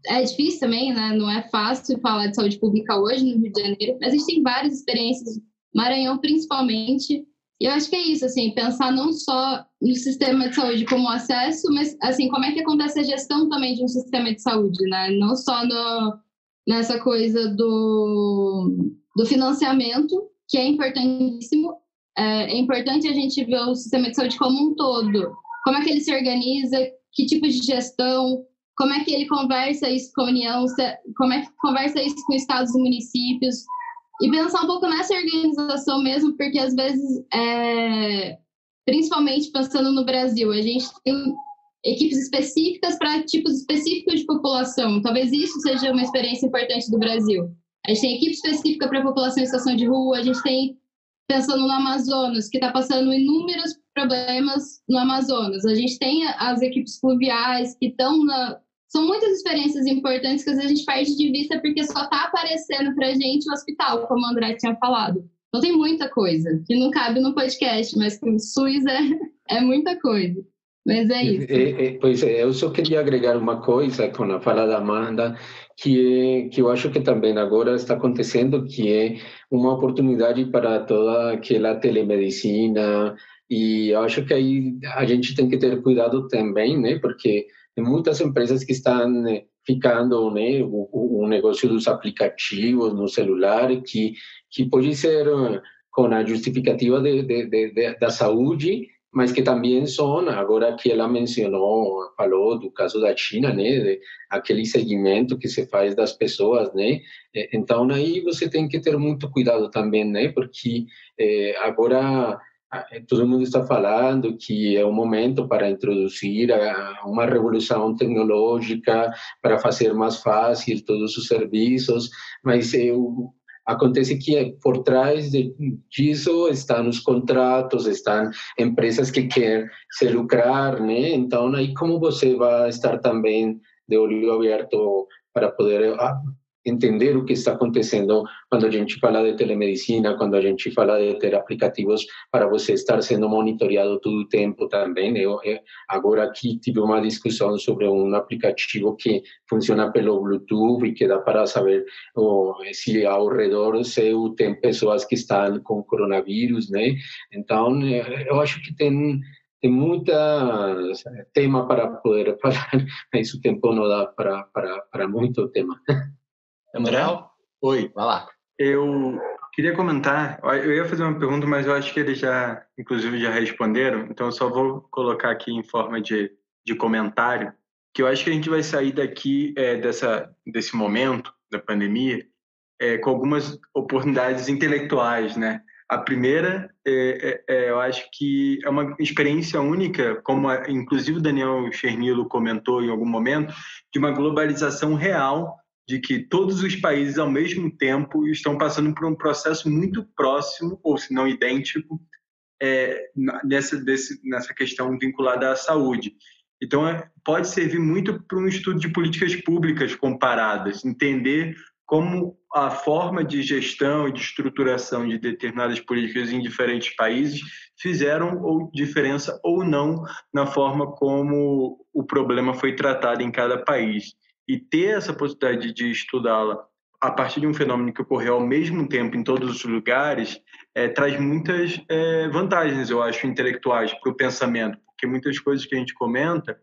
Speaker 4: é difícil também, né? Não é fácil falar de saúde pública hoje no Rio de Janeiro, mas a gente tem várias experiências, Maranhão principalmente, e eu acho que é isso, assim, pensar não só no sistema de saúde como acesso, mas, assim, como é que acontece a gestão também de um sistema de saúde, né? Não só no, nessa coisa do, do financiamento, que é importantíssimo. É, é importante a gente ver o sistema de saúde como um todo. Como é que ele se organiza, que tipo de gestão, como é que ele conversa isso com a União, como é que conversa isso com estados e municípios, e pensar um pouco nessa organização mesmo, porque às vezes, é, principalmente pensando no Brasil, a gente tem equipes específicas para tipos específicos de população. Talvez isso seja uma experiência importante do Brasil. A gente tem equipe específica para a população em situação de rua, a gente tem, pensando no Amazonas, que está passando inúmeros problemas no Amazonas. A gente tem as equipes fluviais que estão são muitas experiências importantes que às vezes a gente perde de vista porque só está aparecendo para a gente o hospital, como o André tinha falado. Então tem muita coisa que não cabe no podcast, mas que o SUS é, é muita coisa. Mas é isso. É,
Speaker 2: é, pois é, eu só queria agregar uma coisa com a fala da Amanda, que, é, que eu acho que também agora está acontecendo, que é uma oportunidade para toda aquela telemedicina, e eu acho que aí a gente tem que ter cuidado também, né? Porque tem muitas empresas que estão né, ficando, né? O, o negócio dos aplicativos no celular, que, que pode ser eh, com a justificativa de, de, de, da saúde, mas que também são, agora que ela mencionou, falou do caso da China, né, aquele segmento que se faz das pessoas, né, então aí você tem que ter muito cuidado também, né, porque eh, agora eh, todo mundo está falando que é o momento para introduzir uma revolução tecnológica para fazer mais fácil todos os serviços, mas eu Acontece que por trás disso estão os contratos, estão empresas que querem se lucrar, né? Então, aí como você vai estar também de olho aberto para poder ah, entender o que está acontecendo quando a gente fala de telemedicina, quando a gente fala de ter aplicativos para você estar sendo monitoreado todo o tempo também. Eu, agora aqui tive uma discussão sobre um aplicativo que funciona pelo Bluetooth e que dá para saber oh, se ao redor seu tem pessoas que estão com coronavírus, né? Então, eu acho que tem tem muita tema para poder falar, mas o tempo não dá para, para, para muito tema.
Speaker 1: Emanuel?
Speaker 3: Oi.
Speaker 1: Vai lá.
Speaker 3: Eu queria comentar, eu ia fazer uma pergunta, mas eu acho que eles já, inclusive, já responderam, então eu só vou colocar aqui em forma de, de comentário, que eu acho que a gente vai sair daqui é, dessa, desse momento da pandemia é, com algumas oportunidades intelectuais, né? A primeira, é, é, é eu acho que é uma experiência única, como a, inclusive o Daniel Chernilo comentou em algum momento, de uma globalização real de que todos os países, ao mesmo tempo, estão passando por um processo muito próximo, ou se não idêntico, é, nessa, desse, nessa questão vinculada à saúde. Então, é, pode servir muito para um estudo de políticas públicas comparadas, entender como a forma de gestão e de estruturação de determinadas políticas em diferentes países fizeram ou diferença ou não na forma como o problema foi tratado em cada país e ter essa possibilidade de estudá-la a partir de um fenômeno que ocorreu ao mesmo tempo em todos os lugares é, traz muitas é, vantagens, eu acho, intelectuais para o pensamento, porque muitas coisas que a gente comenta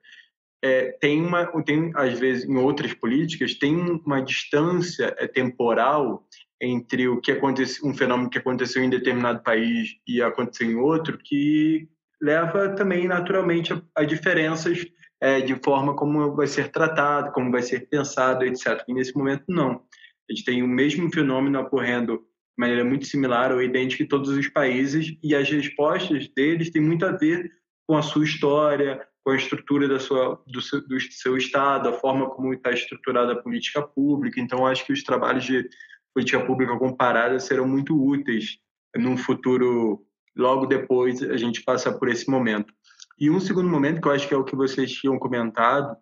Speaker 3: é, tem uma, tem às vezes em outras políticas tem uma distância é, temporal entre o que acontece, um fenômeno que aconteceu em determinado país e aconteceu em outro, que leva também naturalmente a, a diferenças é, de forma como vai ser tratado, como vai ser pensado, etc. E nesse momento, não. A gente tem o mesmo fenômeno ocorrendo de maneira muito similar ou idêntica em todos os países e as respostas deles têm muito a ver com a sua história, com a estrutura da sua, do, seu, do seu Estado, a forma como está estruturada a política pública. Então, acho que os trabalhos de política pública comparada serão muito úteis num futuro, logo depois a gente passa por esse momento. E um segundo momento, que eu acho que é o que vocês tinham comentado,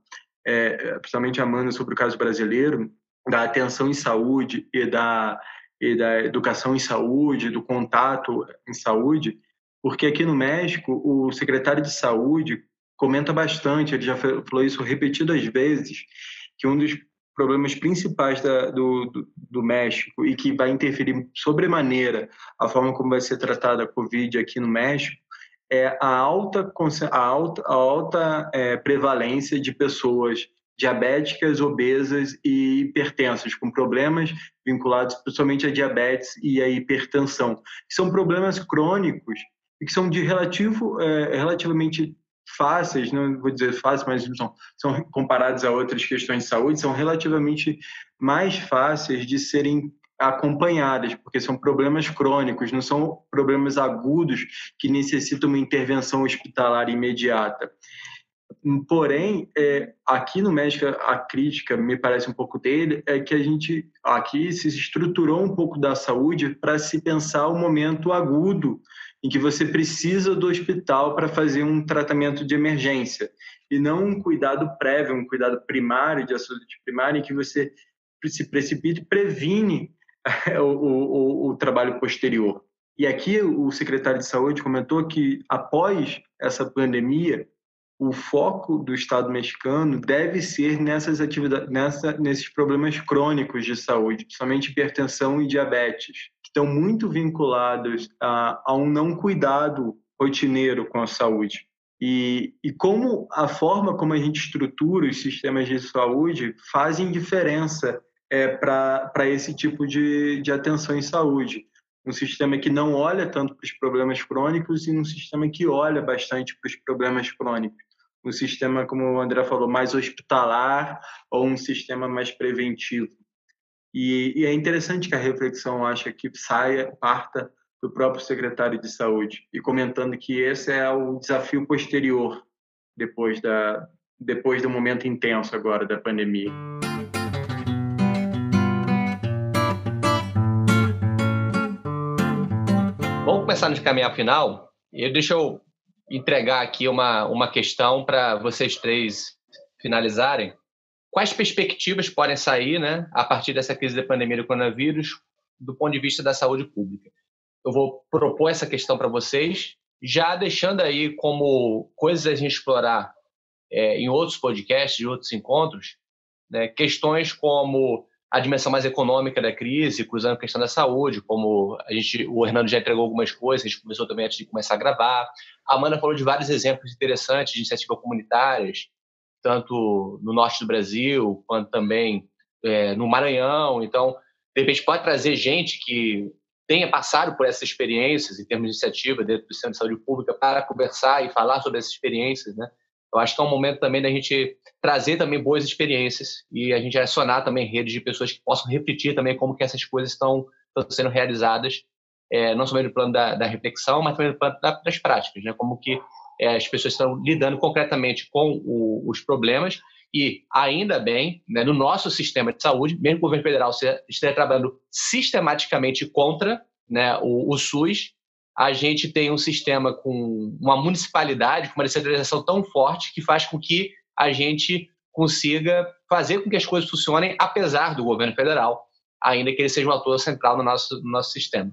Speaker 3: é, principalmente Amanda, sobre o caso brasileiro, da atenção em saúde e da, e da educação em saúde, do contato em saúde, porque aqui no México, o secretário de saúde comenta bastante, ele já falou isso repetidas vezes, que um dos problemas principais da, do, do, do, México e que vai interferir sobremaneira a forma como vai ser tratada a Covid aqui no México é a alta, a alta, a alta é, prevalência de pessoas diabéticas, obesas e hipertensas, com problemas vinculados principalmente à diabetes e à hipertensão. São problemas crônicos e que são de relativo, é, relativamente fáceis, não vou dizer fáceis, mas são, são comparados a outras questões de saúde, são relativamente mais fáceis de serem acompanhadas, porque são problemas crônicos, não são problemas agudos que necessitam uma intervenção hospitalar imediata. Porém, é, aqui no México, a crítica, me parece um pouco dele, é que a gente aqui se estruturou um pouco da saúde para se pensar o momento agudo em que você precisa do hospital para fazer um tratamento de emergência e não um cuidado prévio, um cuidado primário de saúde primária em que você se precipita e previne o, o, o trabalho posterior. E aqui o secretário de Saúde comentou que após essa pandemia, o foco do Estado mexicano deve ser nessas atividades, nessa, nesses problemas crônicos de saúde, principalmente hipertensão e diabetes, que estão muito vinculados a, a um não cuidado rotineiro com a saúde. E, e como a forma como a gente estrutura os sistemas de saúde fazem diferença é, para esse tipo de, de atenção em saúde. Um sistema que não olha tanto para os problemas crônicos e um sistema que olha bastante para os problemas crônicos. Um sistema, como o André falou, mais hospitalar ou um sistema mais preventivo. E, e é interessante que a reflexão acha que saia, parta do próprio secretário de saúde e comentando que esse é o desafio posterior depois da depois do momento intenso agora da pandemia.
Speaker 1: Começar no caminhar final. E deixa eu entregar aqui uma, uma questão para vocês três finalizarem. Quais perspectivas podem sair né, a partir dessa crise da pandemia do coronavírus do ponto de vista da saúde pública? Eu vou propor essa questão para vocês, já deixando aí como coisas a gente explorar é, em outros podcasts, em outros encontros, né, questões como a dimensão mais econômica da crise, cruzando a questão da saúde, como a gente, o Hernando já entregou algumas coisas, a gente começou também antes de começar a gravar. A Amanda falou de vários exemplos interessantes de iniciativas comunitárias, tanto no norte do Brasil, quanto também é, no Maranhão. Então, de repente, pode trazer gente que tenha passado por essas experiências em termos de iniciativa dentro do Centro de Saúde Pública para conversar e falar sobre essas experiências, né? Eu acho que é um momento também da gente trazer também boas experiências e a gente acionar também redes de pessoas que possam refletir também como que essas coisas estão, estão sendo realizadas, é, não somente no plano da, da, reflexão, mas também no plano das práticas, né? Como que é, as pessoas estão lidando concretamente com o, os problemas e, ainda bem, né, no nosso sistema de saúde, mesmo o governo federal esteja trabalhando sistematicamente contra né, o, o SUS, a gente tem um sistema com uma municipalidade, com uma descentralização tão forte que faz com que a gente consiga fazer com que as coisas funcionem apesar do governo federal, ainda que ele seja um ator central no nosso, no nosso sistema.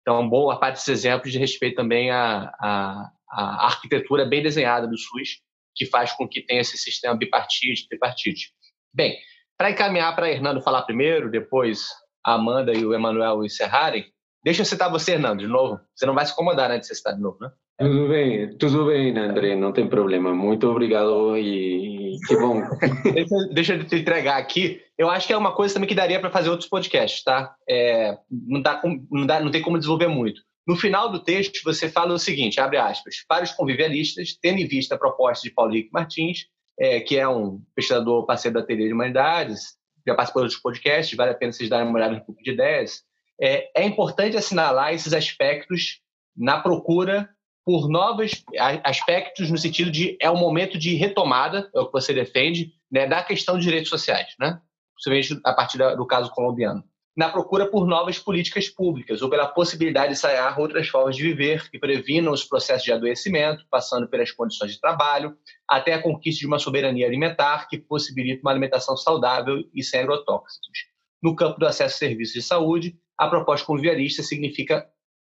Speaker 1: Então, boa parte desses exemplos de respeito também à, à, à arquitetura bem desenhada do SUS, que faz com que tenha esse sistema bipartite, tripartite. Bem, para encaminhar para Hernando falar primeiro, depois a Amanda e o Emanuel encerrarem, Deixa eu citar você, Hernando, de novo. Você não vai se incomodar né, de você citar de novo, né?
Speaker 2: Tudo bem, tudo bem, André, não tem problema. Muito obrigado e que bom.
Speaker 1: deixa, deixa eu te entregar aqui. Eu acho que é uma coisa também que daria para fazer outros podcasts, tá? É, não, dá, não, dá, não tem como desenvolver muito. No final do texto, você fala o seguinte, abre aspas, para os convivialistas, tendo em vista a proposta de Paulo Henrique Martins, é, que é um pesquisador parceiro da Teoria de Humanidades, já participou de outros podcasts, vale a pena vocês darem uma olhada no grupo de ideias, é, é importante assinalar esses aspectos na procura por novos aspectos no sentido de é um momento de retomada, é o que você defende, né, da questão de direitos sociais, né? principalmente a partir do caso colombiano. Na procura por novas políticas públicas ou pela possibilidade de ensaiar outras formas de viver que previnam os processos de adoecimento, passando pelas condições de trabalho, até a conquista de uma soberania alimentar que possibilite uma alimentação saudável e sem agrotóxicos. No campo do acesso a serviços de saúde, a proposta convivialista significa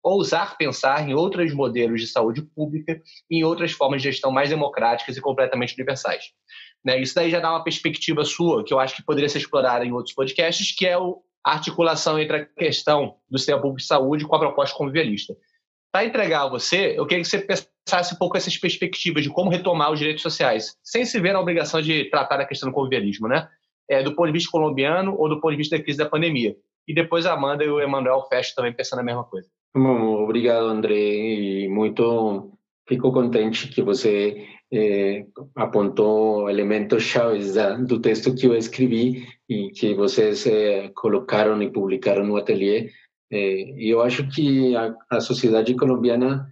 Speaker 1: ousar pensar em outros modelos de saúde pública e em outras formas de gestão mais democráticas e completamente universais. Né? Isso daí já dá uma perspectiva sua, que eu acho que poderia ser explorada em outros podcasts, que é a articulação entre a questão do sistema público de saúde com a proposta convivialista. Para entregar a você, eu queria que você pensasse um pouco essas perspectivas de como retomar os direitos sociais, sem se ver na obrigação de tratar a questão do convivialismo, né? É, do ponto de vista colombiano ou do ponto de vista da crise da pandemia e depois a Amanda e o Emanuel fecham também pensando a mesma coisa.
Speaker 2: Bom, obrigado, André, e muito fico contente que você eh, apontou elementos chaves do texto que eu escrevi e que vocês eh, colocaram e publicaram no ateliê. Eh, e eu acho que a, a, sociedade colombiana,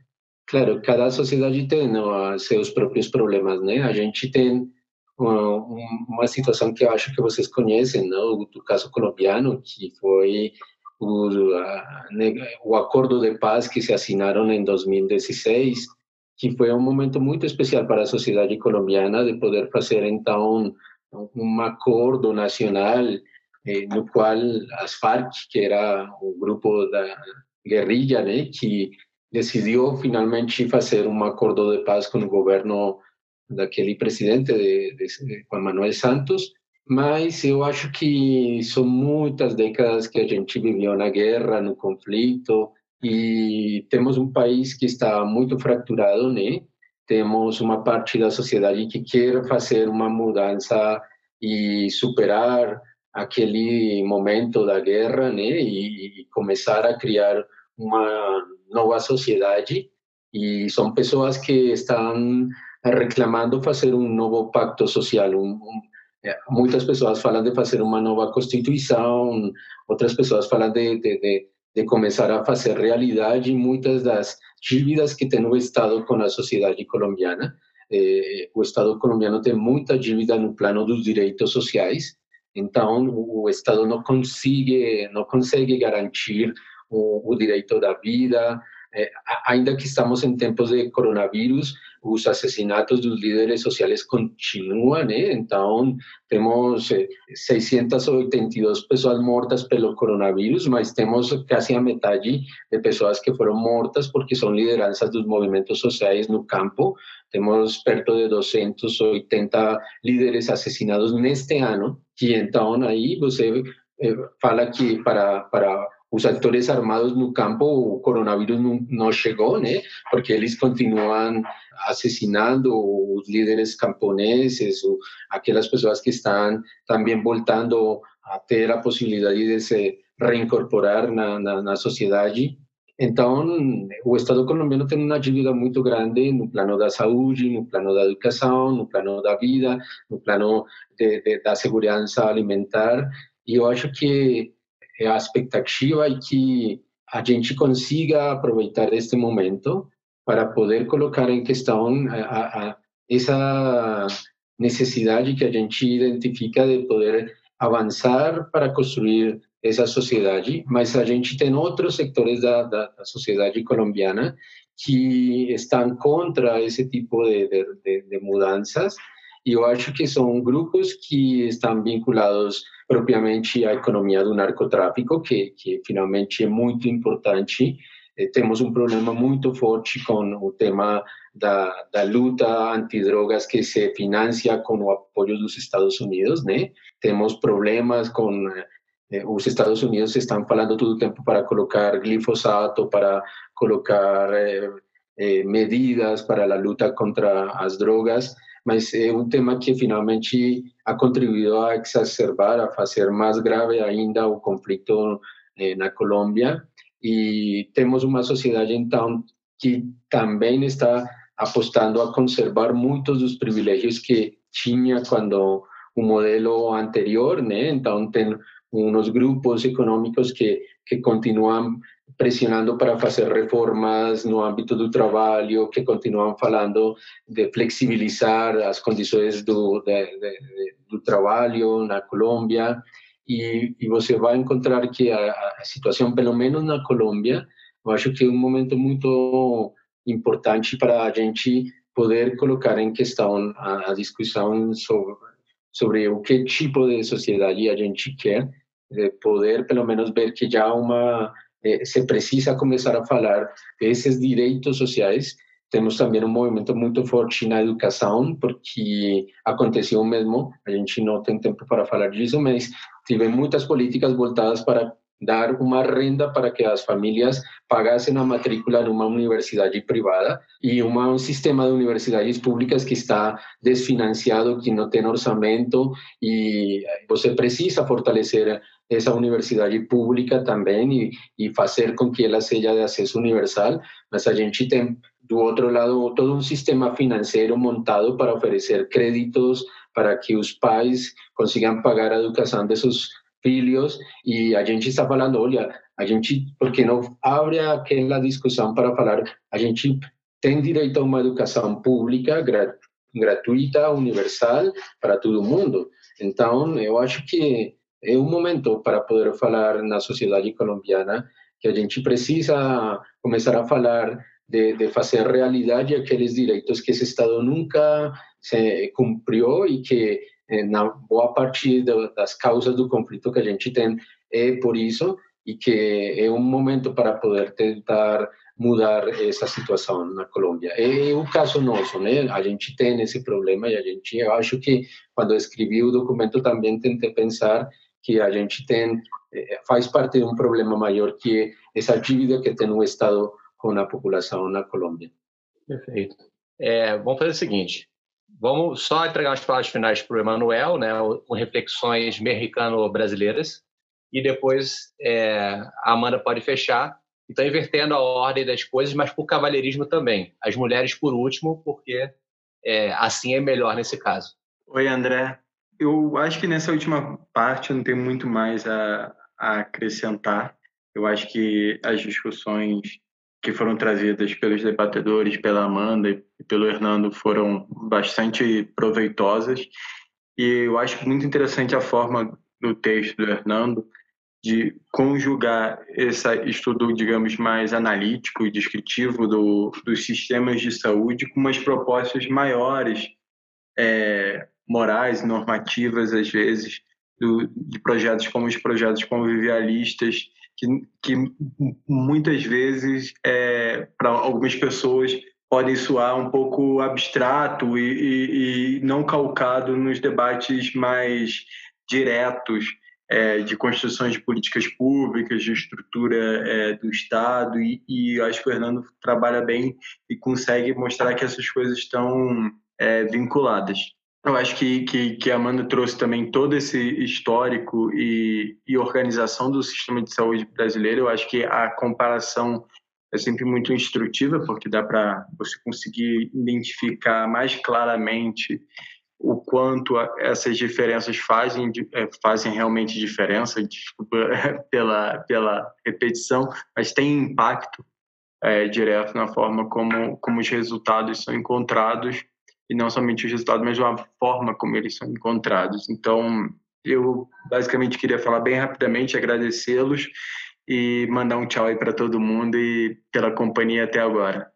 Speaker 2: claro, cada sociedade tem não, seus próprios problemas, né? A gente tem uma, situação que eu acho que vocês conhecem, não? do caso colombiano, que foi o, o acordo de paz que se assinaram em 2016, que foi um momento muito especial para a sociedade colombiana de poder fazer então um acordo nacional eh, no qual as Farc, que era o grupo da guerrilha, né, que decidiu finalmente fazer um acordo de paz com o governo daquele presidente de, de Juan Manuel Santos, mas eu acho que são muitas décadas que a gente viveu na guerra, no conflito, e temos um país que está muito fraturado, né? Temos uma parte da sociedade que quer fazer uma mudança e superar aquele momento da guerra, né? E, começar a criar uma nova sociedade. E são pessoas que estão reclamando fazer um novo pacto social, um, um é, muitas pessoas falam de fazer uma nova constituição, outras pessoas falam de, de, de, de começar a fazer realidade muitas das dívidas que tem o Estado com a sociedade colombiana. Eh, o Estado colombiano tem muita dívida no plano dos direitos sociais, então o Estado não consegue não consegue garantir o, o direito da vida, eh, ainda que estamos em tempos de coronavírus, os assassinatos dos líderes sociais continuam, né? Então, temos 682 pessoas mortas pelo coronavírus, mas temos quase a metade de pessoas que foram mortas porque são lideranças dos movimentos sociais no campo. Temos perto de 280 líderes assassinados neste ano, que então aí você eh, fala que para, para os atores armados no campo, o coronavírus não, não chegou, né? Porque eles continuam assassinando os líderes camponeses, ou aquelas pessoas que estão também voltando a ter a possibilidade de se reincorporar na, na, na sociedade. Então, o Estado colombiano tem uma dívida muito grande no plano da saúde, no plano da educação, no plano da vida, no plano de, de, da alimentar. E eu acho que a expectativa é que a gente consiga aproveitar este momento para poder colocar em questão a, a, essa necessidade que a gente identifica de poder avançar para construir essa sociedade, mas a gente tem outros setores da, da, da sociedade colombiana que estão contra esse tipo de, de, de, mudanças, e eu acho que são grupos que estão vinculados propriamente à economia do narcotráfico, que, que finalmente é muito importante. Eh, temos um problema muito forte com o tema da, da luta antidrogas que se financia com o apoio dos Estados Unidos, né? Temos problemas com eh, os Estados Unidos estão falando todo o tempo para colocar glifosato, para colocar eh, eh, medidas para a luta contra as drogas, mas é um tema que finalmente ha contribuído a exacerbar, a fazer mais grave ainda o conflito eh, na Colômbia. E temos uma sociedade, então, que também está apostando a conservar muitos dos privilégios que tinha quando o modelo anterior, né? Então, tem uns grupos econômicos que, que continuam pressionando para fazer reformas no âmbito do trabalho, que continuam falando de flexibilizar as condições do, de, de, do trabalho na Colômbia. E, e, você vai encontrar que a, a, situação, pelo menos na Colômbia, eu acho que é um momento muito importante para a gente poder colocar em questão a, a discussão sobre, sobre o que tipo de sociedade a gente quer, de poder pelo menos ver que já uma eh, se precisa começar a falar desses direitos sociais. Temos também um movimento muito forte na educação, porque aconteceu o mesmo, a gente não tem tempo para falar disso, mas tive muitas políticas voltadas para dar uma renda para que as famílias pagassem a matrícula numa universidade privada e uma, um sistema de universidades públicas que está desfinanciado, que não tem orçamento e você precisa fortalecer essa universidade pública também e, e fazer com que ela seja de acesso universal, mas a gente tem do outro lado todo um sistema financeiro montado para oferecer créditos para que os pais consigam pagar a educação de seus filhos e a gente está falando, olha, a gente, por que não abre aquela discussão para falar, a gente tem direito a uma educação pública, gratuita, universal, para todo mundo. Então, eu acho que é um momento para poder falar na sociedade colombiana que a gente precisa começar a falar de, de fazer realidade aqueles direitos que esse Estado nunca se cumpriu e que eh, na boa parte das causas do conflito que a gente tem é por isso e que é um momento para poder tentar mudar essa situação na Colômbia. É o caso nosso, né? A gente tem esse problema e a gente, eu acho que quando escrevi o documento também tentei pensar que a gente tem eh, faz parte de um problema maior que essa dívida que tem o Estado com a população na Colômbia.
Speaker 1: Perfeito. É, vamos fazer o seguinte: vamos só entregar as palavras finais para o Emanuel, né, com reflexões mexicano-brasileiras, e depois é, a Amanda pode fechar. Então, invertendo a ordem das coisas, mas por cavalheirismo também. As mulheres por último, porque é, assim é melhor nesse caso.
Speaker 3: Oi, André. Eu acho que nessa última parte não tem muito mais a, a acrescentar. Eu acho que as discussões que foram trazidas pelos debatedores, pela Amanda e pelo Hernando foram bastante proveitosas. E eu acho muito interessante a forma do texto do Hernando de conjugar esse estudo, digamos, mais analítico e descritivo do, dos sistemas de saúde com umas propostas maiores, é, morais, normativas, às vezes, do, de projetos como os projetos convivialistas, que, que muitas vezes, é, para algumas pessoas, podem soar um pouco abstrato e, e, e não calcado nos debates mais diretos é, de construções de políticas públicas, de estrutura é, do Estado, e, e acho que o Fernando trabalha bem e consegue mostrar que essas coisas estão é, vinculadas. Eu acho que, que, que a Amanda trouxe também todo esse histórico e, e organização do sistema de saúde brasileiro. Eu acho que a comparação é sempre muito instrutiva, porque dá para você conseguir identificar mais claramente o quanto essas diferenças fazem, é, fazem realmente diferença, desculpa pela, pela repetição, mas tem impacto é, direto na forma como, como os resultados são encontrados e não somente os resultados, mas a forma como eles são encontrados. Então, eu basicamente queria falar bem rapidamente, agradecê-los e mandar um tchau aí para todo mundo e pela companhia até agora.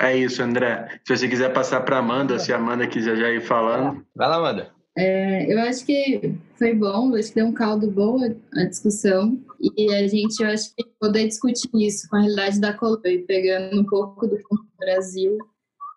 Speaker 3: É isso, André. Se você quiser passar para Amanda, se a Amanda quiser já ir falando.
Speaker 1: Vai lá, Amanda.
Speaker 4: É, eu acho que foi bom, acho que deu um caldo bom a discussão e a gente, eu acho que poder discutir isso com a realidade da Colômbia, pegando um pouco do Brasil,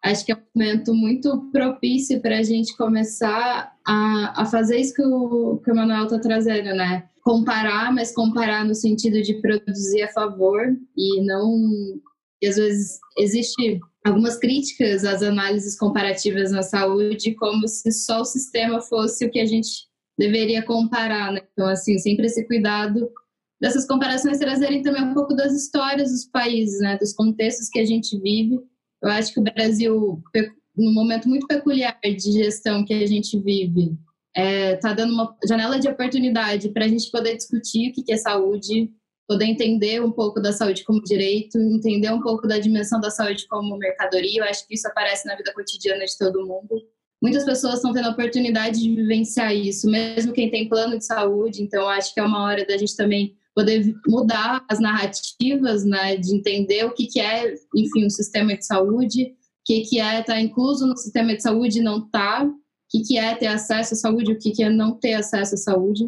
Speaker 4: acho que é um momento muito propício para a gente começar a, a fazer isso que o, que o Manuel está trazendo, né? Comparar, mas comparar no sentido de produzir a favor e não. E às vezes existe algumas críticas às análises comparativas na saúde, como se só o sistema fosse o que a gente deveria comparar, né? Então, assim, sempre esse cuidado dessas comparações trazerem também um pouco das histórias dos países, né? Dos contextos que a gente vive eu acho que o Brasil, num momento muito peculiar de gestão que a gente vive, está é, tá dando uma janela de oportunidade para a gente poder discutir o que é saúde, poder entender um pouco da saúde como direito, entender um pouco da dimensão da saúde como mercadoria. Eu acho que isso aparece na vida cotidiana de todo mundo. Muitas pessoas estão tendo a oportunidade de vivenciar isso, mesmo quem tem plano de saúde. Então, acho que é uma hora da gente também poder mudar as narrativas, né, de entender o que, que é, enfim, um sistema de saúde, o que, que é estar tá incluso no sistema de saúde e não estar, tá, o que, que é ter acesso à saúde, o que, que é não ter acesso à saúde.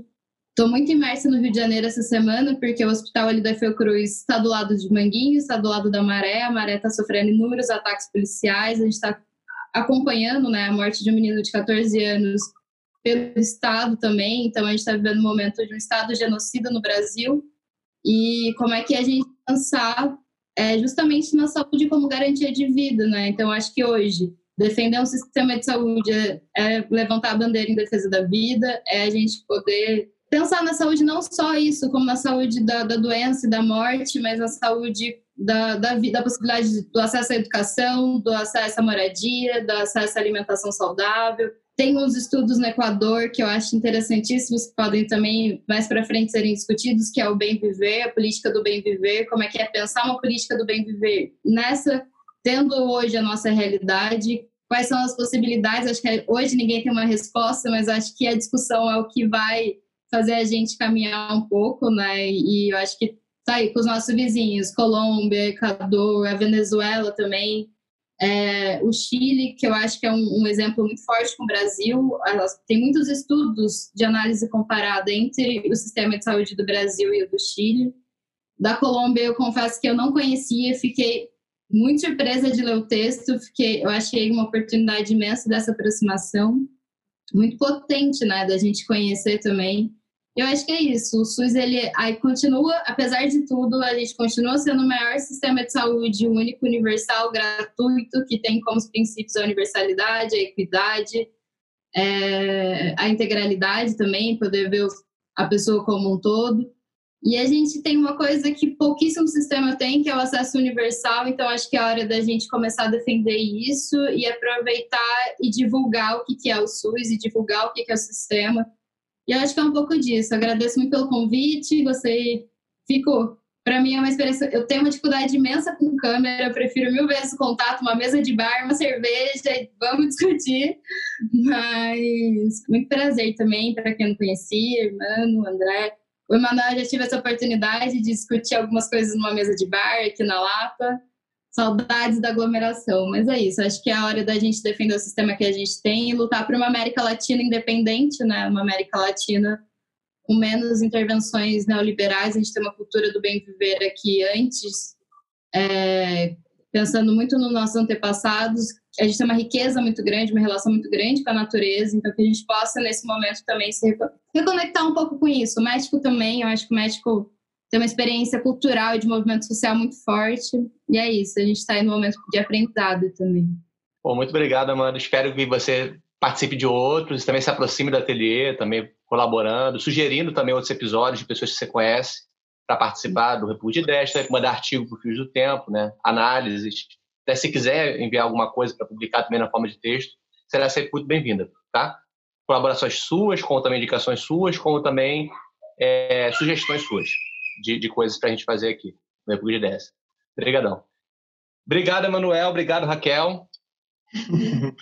Speaker 4: Estou muito imersa no Rio de Janeiro essa semana, porque o hospital ali da Fiocruz está do lado de Manguinhos, está do lado da Maré, a Maré está sofrendo inúmeros ataques policiais, a gente está acompanhando né, a morte de um menino de 14 anos pelo Estado também. Então, a gente está vivendo um momento de um Estado genocida no Brasil. E como é que a gente pensar é, justamente na saúde como garantia de vida, né? Então, acho que hoje defender um sistema de saúde é, é levantar a bandeira em defesa da vida, é a gente poder pensar na saúde não só isso, como na saúde da, da doença e da morte, mas na saúde da, da, da, possibilidade do acesso à educação, do acesso à moradia, do acesso à alimentação saudável, tem uns estudos no Equador que eu acho interessantíssimos, que podem também mais para frente serem discutidos, que é o bem viver, a política do bem viver, como é que é pensar uma política do bem viver. Nessa, tendo hoje a nossa realidade, quais são as possibilidades? Acho que hoje ninguém tem uma resposta, mas acho que a discussão é o que vai fazer a gente caminhar um pouco, né? E eu acho que tá aí com os nossos vizinhos, Colômbia, Equador, a Venezuela também, é, o Chile, que eu acho que é um, um, exemplo muito forte com o Brasil, tem muitos estudos de análise comparada entre o sistema de saúde do Brasil e o do Chile. Da Colômbia, eu confesso que eu não conhecia, fiquei muito surpresa de ler o texto, fiquei, eu achei uma oportunidade imensa dessa aproximação, muito potente, né, da gente conhecer também. Eu acho que é isso. O SUS ele aí continua, apesar de tudo, a gente continua sendo o maior sistema de saúde único, universal, gratuito, que tem como princípios a universalidade, a equidade, é, a integralidade também, poder ver a pessoa como um todo. E a gente tem uma coisa que pouquíssimo sistema tem, que é o acesso universal. Então, acho que é hora da gente começar a defender isso e aproveitar e divulgar o que é o SUS e divulgar o que é o sistema. E eu acho que é um pouco disso. agradeço muito pelo convite. Gostei. Fico. Para mim é uma experiência. Eu tenho uma dificuldade imensa com câmera. Eu prefiro mil vezes o contato, uma mesa de bar, uma cerveja. Vamos discutir. Mas muito prazer também para quem não conhecia, Mano, André. O Emanuel já tive essa oportunidade de discutir algumas coisas numa mesa de bar aqui na Lapa. Saudades da aglomeração, mas é isso. Acho que é a hora da gente defender o sistema que a gente tem e lutar por uma América Latina independente, né? Uma América Latina com menos intervenções neoliberais. A gente tem uma cultura do bem viver aqui antes, é, pensando muito nos nossos antepassados. A gente tem uma riqueza muito grande, uma relação muito grande com a natureza, então que a gente possa, nesse momento, também se reconectar um pouco com isso. O México também, eu acho que o México tem uma experiência cultural e de movimento social muito forte, e é isso, a gente está aí no momento de aprendizado também.
Speaker 1: Bom, muito obrigado, Amanda. Espero que você participe de outros, também se aproxime do ateliê, também colaborando, sugerindo também outros episódios de pessoas que você conhece para participar do República de Ideias, mandar artigo para o Fios do Tempo, né? análises, até se quiser enviar alguma coisa para publicar também na forma de texto, será sempre muito bem-vinda, tá? Colaborações suas, como também indicações suas, como também é, sugestões suas de, de coisas para a gente fazer aqui no República de Ideias. Obrigadão. Obrigado, Emanuel. Obrigado, Raquel.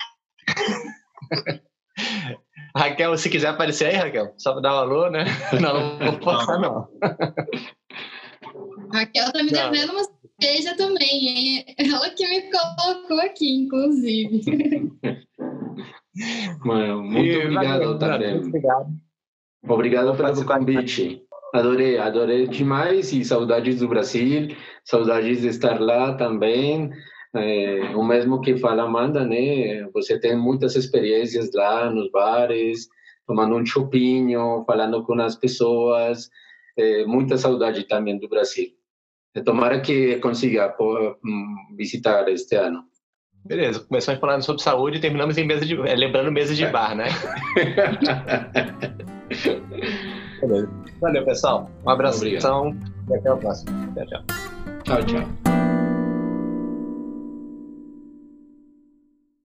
Speaker 1: Raquel, se quiser aparecer aí, Raquel, só para dar um alô, né? Não, não vou passar, não.
Speaker 4: Raquel tá me devendo uma cerveja também, hein? Ela que me colocou aqui, inclusive.
Speaker 2: Mano, muito e, obrigado. Muito obrigado. Obrigado pelo convite. Adorei, adorei demais e saudades do Brasil, saudades de estar lá também. É, o mesmo que fala Amanda, né? Você tem muitas experiências lá nos bares, tomando um chopinho, falando com as pessoas. É, muita saudade também do Brasil. Tomara que consiga hum, visitar este ano.
Speaker 1: Beleza, começamos falando sobre saúde e terminamos em mesa de, é, lembrando mesa de bar, né? Valeu, pessoal. Um abraço. Obrigado. E até o próximo. Tchau, tchau.
Speaker 2: Tchau, tchau.